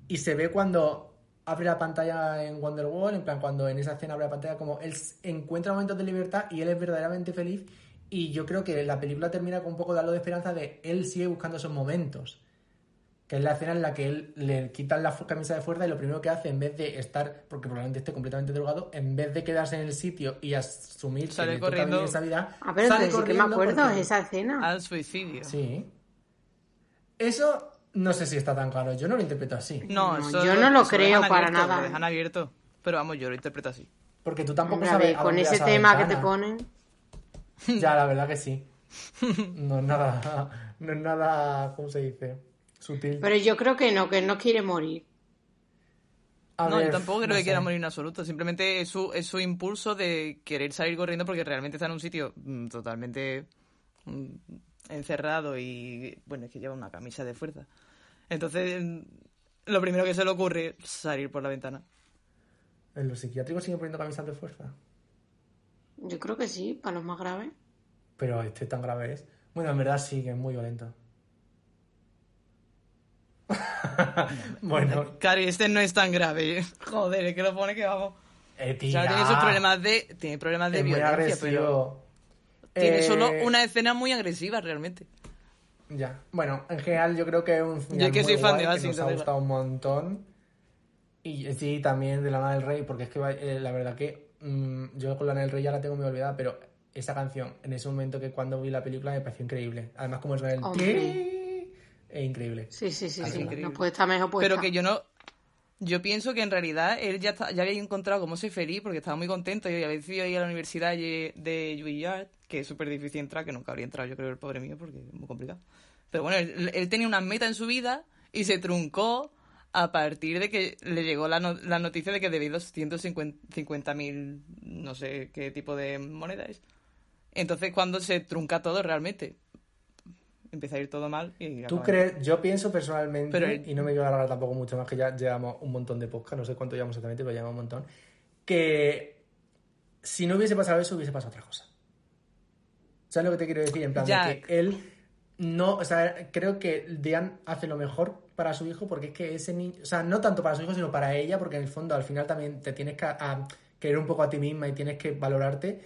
Y se ve cuando abre la pantalla en Wonderwall, en plan cuando en esa escena abre la pantalla, como él encuentra momentos de libertad y él es verdaderamente feliz. Y yo creo que la película termina con un poco de halo de esperanza de él sigue buscando esos momentos. Que es la escena en la que él le quitan la camisa de fuerza y lo primero que hace, en vez de estar, porque probablemente esté completamente drogado, en vez de quedarse en el sitio y asumir Sale que le toca corriendo. vivir esa vida, Ah, pero sale sí que me corriendo acuerdo porque- esa escena. Al suicidio. Sí. Eso no sé si está tan claro. Yo no lo interpreto así. No, No, yo no lo creo para abierto, nada. Lo dejan abierto. Pero vamos, yo lo interpreto así. Porque tú tampoco Hombre, a sabes. ver, a con dónde ese tema que te ponen. Ya, la verdad que sí. No es nada. No es nada. ¿Cómo se dice? Sutil. Pero yo creo que no, que no quiere morir. A no, ver, yo tampoco creo no que sé. quiera morir en absoluto. Simplemente es su, es su impulso de querer salir corriendo porque realmente está en un sitio mm, totalmente mm, encerrado y, bueno, es que lleva una camisa de fuerza. Entonces, mm, lo primero que se le ocurre es salir por la ventana. ¿En los psiquiátricos siguen poniendo camisas de fuerza? Yo creo que sí, para los más graves. Pero este tan grave es. Bueno, en verdad sí, que es muy violento. bueno, Cari, este no es tan grave. Joder, es que lo pone que vamos. eh, O tía, sea, tiene sus problemas de, tiene problemas de es muy violencia, pero agresivo. tiene Eh, solo una escena muy agresiva realmente. Ya. Bueno, en general yo creo que es un final Yo que muy soy fan guay, de que Basin, nos ha gustado un montón. Y sí, también de Lana del Rey, porque es que eh, la verdad que mm, yo con Lana del Rey ya la tengo muy olvidada, pero esa canción, en ese momento que cuando vi la película me pareció increíble. Además, como es el... Hombre. Es increíble. Sí, sí, sí, sí. increíble. No puede estar mejor puesta. Pero que yo no. Yo pienso que en realidad él ya, está- ya había encontrado cómo ser feliz porque estaba muy contento y había decidido ir a la universidad de de Juilliard, que es súper difícil entrar, que nunca habría entrado, yo creo, el pobre mío, porque es muy complicado. Pero bueno, él, él tenía una meta en su vida y se truncó a partir de que le llegó la, no- la noticia de que debía 250 mil, no sé qué tipo de moneda es. Entonces, cuando se trunca todo realmente, empieza a ir todo mal. Y ¿Tú crees? Yo pienso personalmente, Pero el- y no me quiero alargar tampoco mucho más, que ya llevamos un montón de podcast, no sé cuánto llevamos exactamente, pero llevamos un montón, que si no hubiese pasado eso, hubiese pasado otra cosa. ¿Sabes lo que te quiero decir? En plan, de que él no, o sea, creo que Diane hace lo mejor para su hijo porque es que ese niño, o sea, no tanto para su hijo, sino para ella, porque en el fondo al final también te tienes que a- querer un poco a ti misma y tienes que valorarte.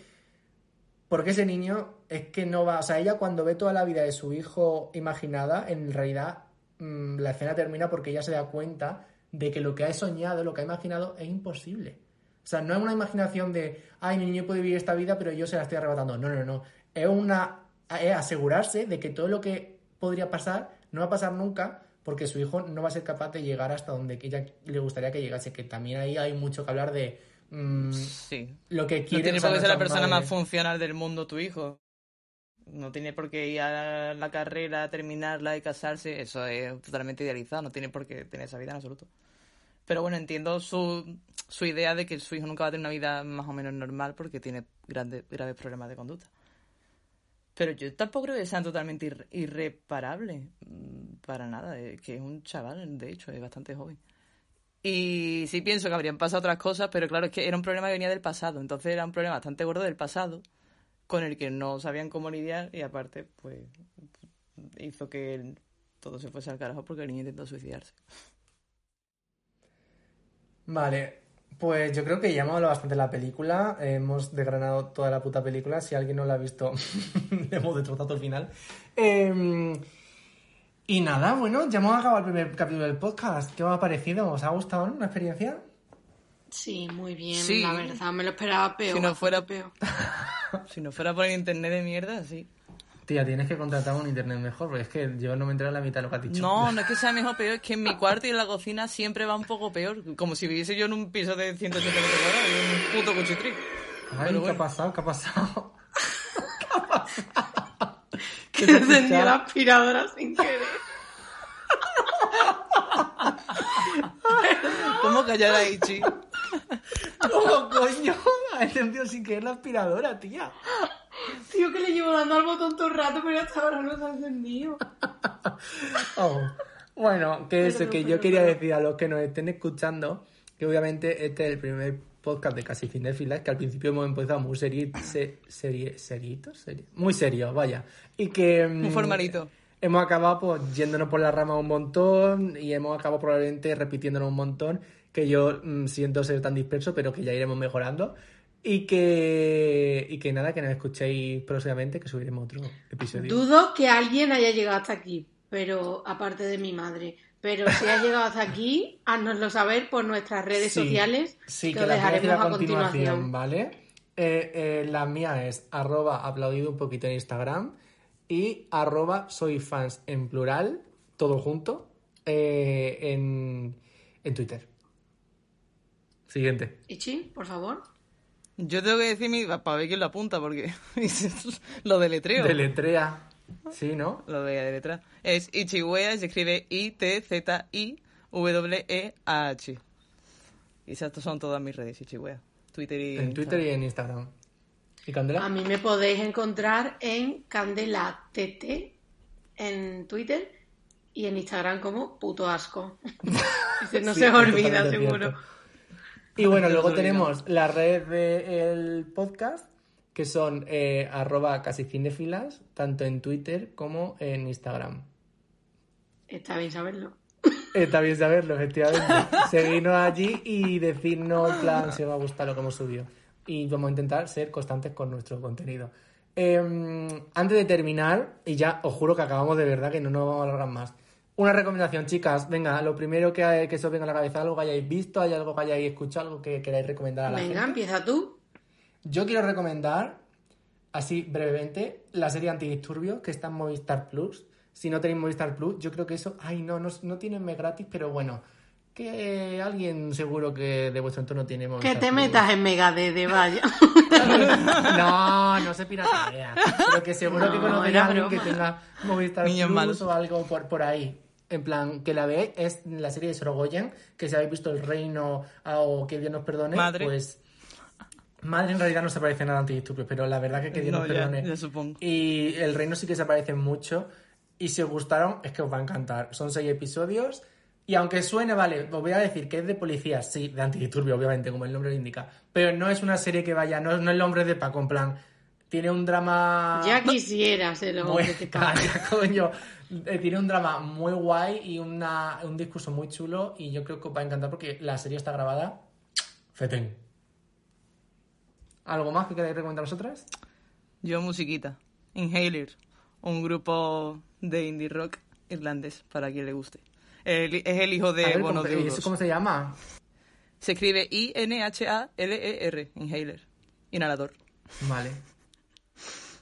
Porque ese niño es que no va, o sea, ella cuando ve toda la vida de su hijo imaginada, en realidad mm, la escena termina porque ella se da cuenta de que lo que ha soñado, lo que ha imaginado es imposible. O sea, no es una imaginación de, ay, mi niño puede vivir esta vida, pero yo se la estoy arrebatando. No, no, no. Es una es asegurarse de que todo lo que podría pasar no va a pasar nunca porque su hijo no va a ser capaz de llegar hasta donde ella le gustaría que llegase. Que también ahí hay mucho que hablar de mm, Sí. lo que No quiere. tiene o sea, por qué ser la persona más funcional del mundo tu hijo. No tiene por qué ir a la carrera, terminarla y casarse. Eso es totalmente idealizado. No tiene por qué tener esa vida en absoluto. Pero bueno, entiendo su, su idea de que su hijo nunca va a tener una vida más o menos normal porque tiene grandes, graves problemas de conducta. Pero yo tampoco creo que sean totalmente irre- irreparables. mm, Para nada. Es que es un chaval, de hecho, es bastante joven. Y sí pienso que habrían pasado otras cosas, pero claro, es que era un problema que venía del pasado. Entonces era un problema bastante gordo del pasado con el que no sabían cómo lidiar y aparte, pues, hizo que todo se fuese al carajo porque el niño intentó suicidarse. Vale, pues yo creo que ya hemos hablado bastante de la película. Hemos desgranado toda la puta película. Si alguien no la ha visto, le hemos destrozado el final. Eh, y nada, bueno, ya hemos acabado el primer capítulo del podcast. ¿Qué os ha parecido? ¿Os ha gustado una experiencia? Sí, muy bien, Sí. la verdad. Me lo esperaba peor. Si no fuera- peor. Si no fuera por el internet de mierda, sí. Tía, tienes que contratar un internet mejor, porque es que yo no me entero la mitad de lo que has dicho. No, no es que sea mejor peor, es que en mi cuarto y en la cocina siempre va un poco peor. Como si viviese yo en un piso de 180 metros cuadrados y un puto cuchitril. Ay, Pero ¿qué bueno. ha pasado? ¿Qué ha pasado? Que ¿Qué te encendí escuchaba? la aspiradora sin querer. ¿Cómo callar a Ichi? ¿Cómo Coño, ha encendido sin querer la aspiradora, tía. Tío, que le llevo dando al botón todo el rato, pero hasta ahora no se ha encendido. Oh. Bueno, que eso, Pero, que pero, yo quería pero. decir a los que nos estén escuchando, que obviamente este es el primer podcast de Casi Cinéfilas, que al principio hemos empezado muy serie, se- serie, seritos, muy serio, vaya. Y que... Muy mm, formalito. Hemos acabado pues yéndonos por la rama un montón y hemos acabado probablemente repitiéndonos un montón, que yo mm, siento ser tan disperso, pero que ya iremos mejorando. Y que, y que nada, que nos escuchéis próximamente, que subiremos otro episodio. Dudo que alguien haya llegado hasta aquí, pero aparte de mi madre. Pero si has llegado hasta aquí, háznoslo saber por nuestras redes Sí, sociales, Sí, que, que, os a decir dejaremos a a continuación, continuación. ¿vale? Eh, eh, la mía es arroba aplaudido un poquito en Instagram y arroba soy fans en plural, todo junto, eh, en, en Twitter. Siguiente. Ichi, por favor. Yo tengo que decir mi... para ver quién lo apunta, porque lo deletreo. Deletrea. Sí, ¿no? Lo de deletrear. Es Ichiwea y se escribe I-T-Z-I-W-E-A-H. Y esas son todas mis redes, Ichiwea. Twitter y En Twitter y en Instagram. ¿Y Candela? A mí me podéis encontrar en Candela TT en Twitter y en Instagram como puto asco. No Sí, se os olvida, seguro. cierto. Y bueno, No luego tenemos las redes del podcast, que son eh, arroba casi cinéfilas, tanto en Twitter como en Instagram. Está bien saberlo. Está bien saberlo, efectivamente. Seguirnos allí y decirnos, en plan, si os ha gustado lo que hemos subido. Y vamos a intentar ser constantes con nuestro contenido. Eh, antes de terminar, y ya os juro que acabamos de verdad que no nos vamos a alargar más. Una recomendación, chicas. Venga, lo primero que, que se os venga a la cabeza, algo que hayáis visto, hay algo que hayáis escuchado, algo que queráis recomendar a la Venga, gente. empieza tú. Yo quiero recomendar, así brevemente, la serie Antidisturbios que está en Movistar Plus. Si no tenéis Movistar Plus, yo creo que eso. Ay, no, no, no tienen mes gratis, pero bueno. Que alguien seguro que de vuestro entorno tiene Movistar Que te Plus. metas en Megadede, vaya. No, no se piratea. Pero que seguro que No, conocéis a alguien que tenga Movistar Niños Plus malos. o algo por, por ahí. En plan, que la veáis, es la serie de Sorogoyen, que si habéis visto El Reino ah, o Que Dios nos perdone, Madre. pues... Madre en realidad no se parece nada a Antidisturbios, pero la verdad que Que Dios No, nos perdone. ya supongo. Y El Reino sí que se parecen mucho. Y si os gustaron, es que os va a encantar. Son seis episodios. Y aunque suene, vale, os voy a decir que es de policías, sí, de antidisturbio, obviamente, como el nombre lo indica. Pero no es una serie que vaya, no, no es el hombre de Paco, en plan. Tiene un drama. Ya quisiera ser lo Muy- que. Calla, coño. Eh, Tiene un drama muy guay y una, un discurso muy chulo. Y yo creo que os va a encantar porque la serie está grabada. Fetén. ¿Algo más que queráis recomendar vosotras? Yo musiquita. Inhaler. Un grupo de indie rock irlandés, para quien le guste. El- es el hijo de ver, Bono ¿cómo- de ¿y eso cómo se llama? Se escribe I-N-H-A-L-E-R. Inhaler. Inhalador, Vale.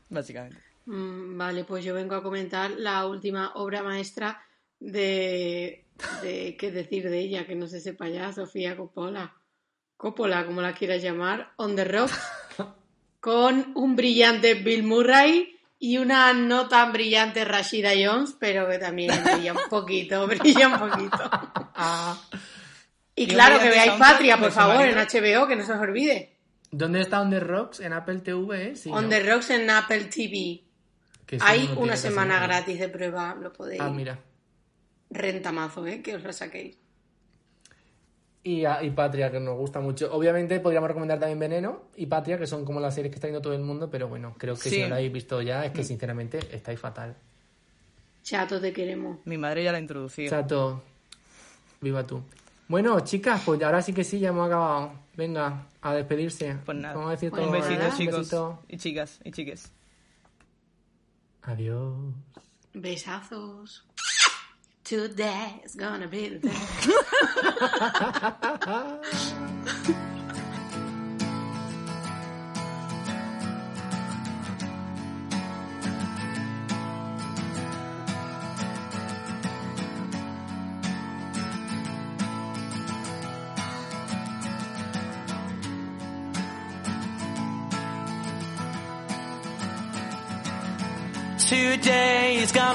básicamente. Mm, Vale, pues yo vengo a comentar la última obra maestra de, de qué decir de ella, que no se sepa ya, Sofía Coppola. Coppola, como la quieras llamar, On the Rocks, con un brillante Bill Murray y una no tan brillante Rashida Jones, pero que también brilla un poquito, brilla un poquito. Ah, Y claro, que veáis Patria, por favor, en. HBO, que no se os olvide. ¿Dónde está On The Rocks? En Apple TV, eh? Sí, On ¿no? the Rocks en Apple TV. Hay no una semana gratis de prueba, lo podéis. Ah, mira. Rentamazo, ¿eh? Que os la saquéis. Y, a- y Patria, que nos gusta mucho. Obviamente podríamos recomendar también Veneno y Patria, que son como las series que está viendo todo el mundo, pero bueno, creo que si no la habéis visto ya, es que sinceramente estáis fatal. Chato, te queremos. Mi madre ya la introducía. Chato, viva tú. Bueno, chicas, pues ahora sí que sí, ya hemos acabado. Venga, a despedirse. Pues nada. Vamos a decir Pues todo. Un besito, nada. Un chicos. besito. Y chicas, y chiques. Adiós. Besazos. Today's gonna be the day.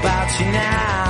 about you now.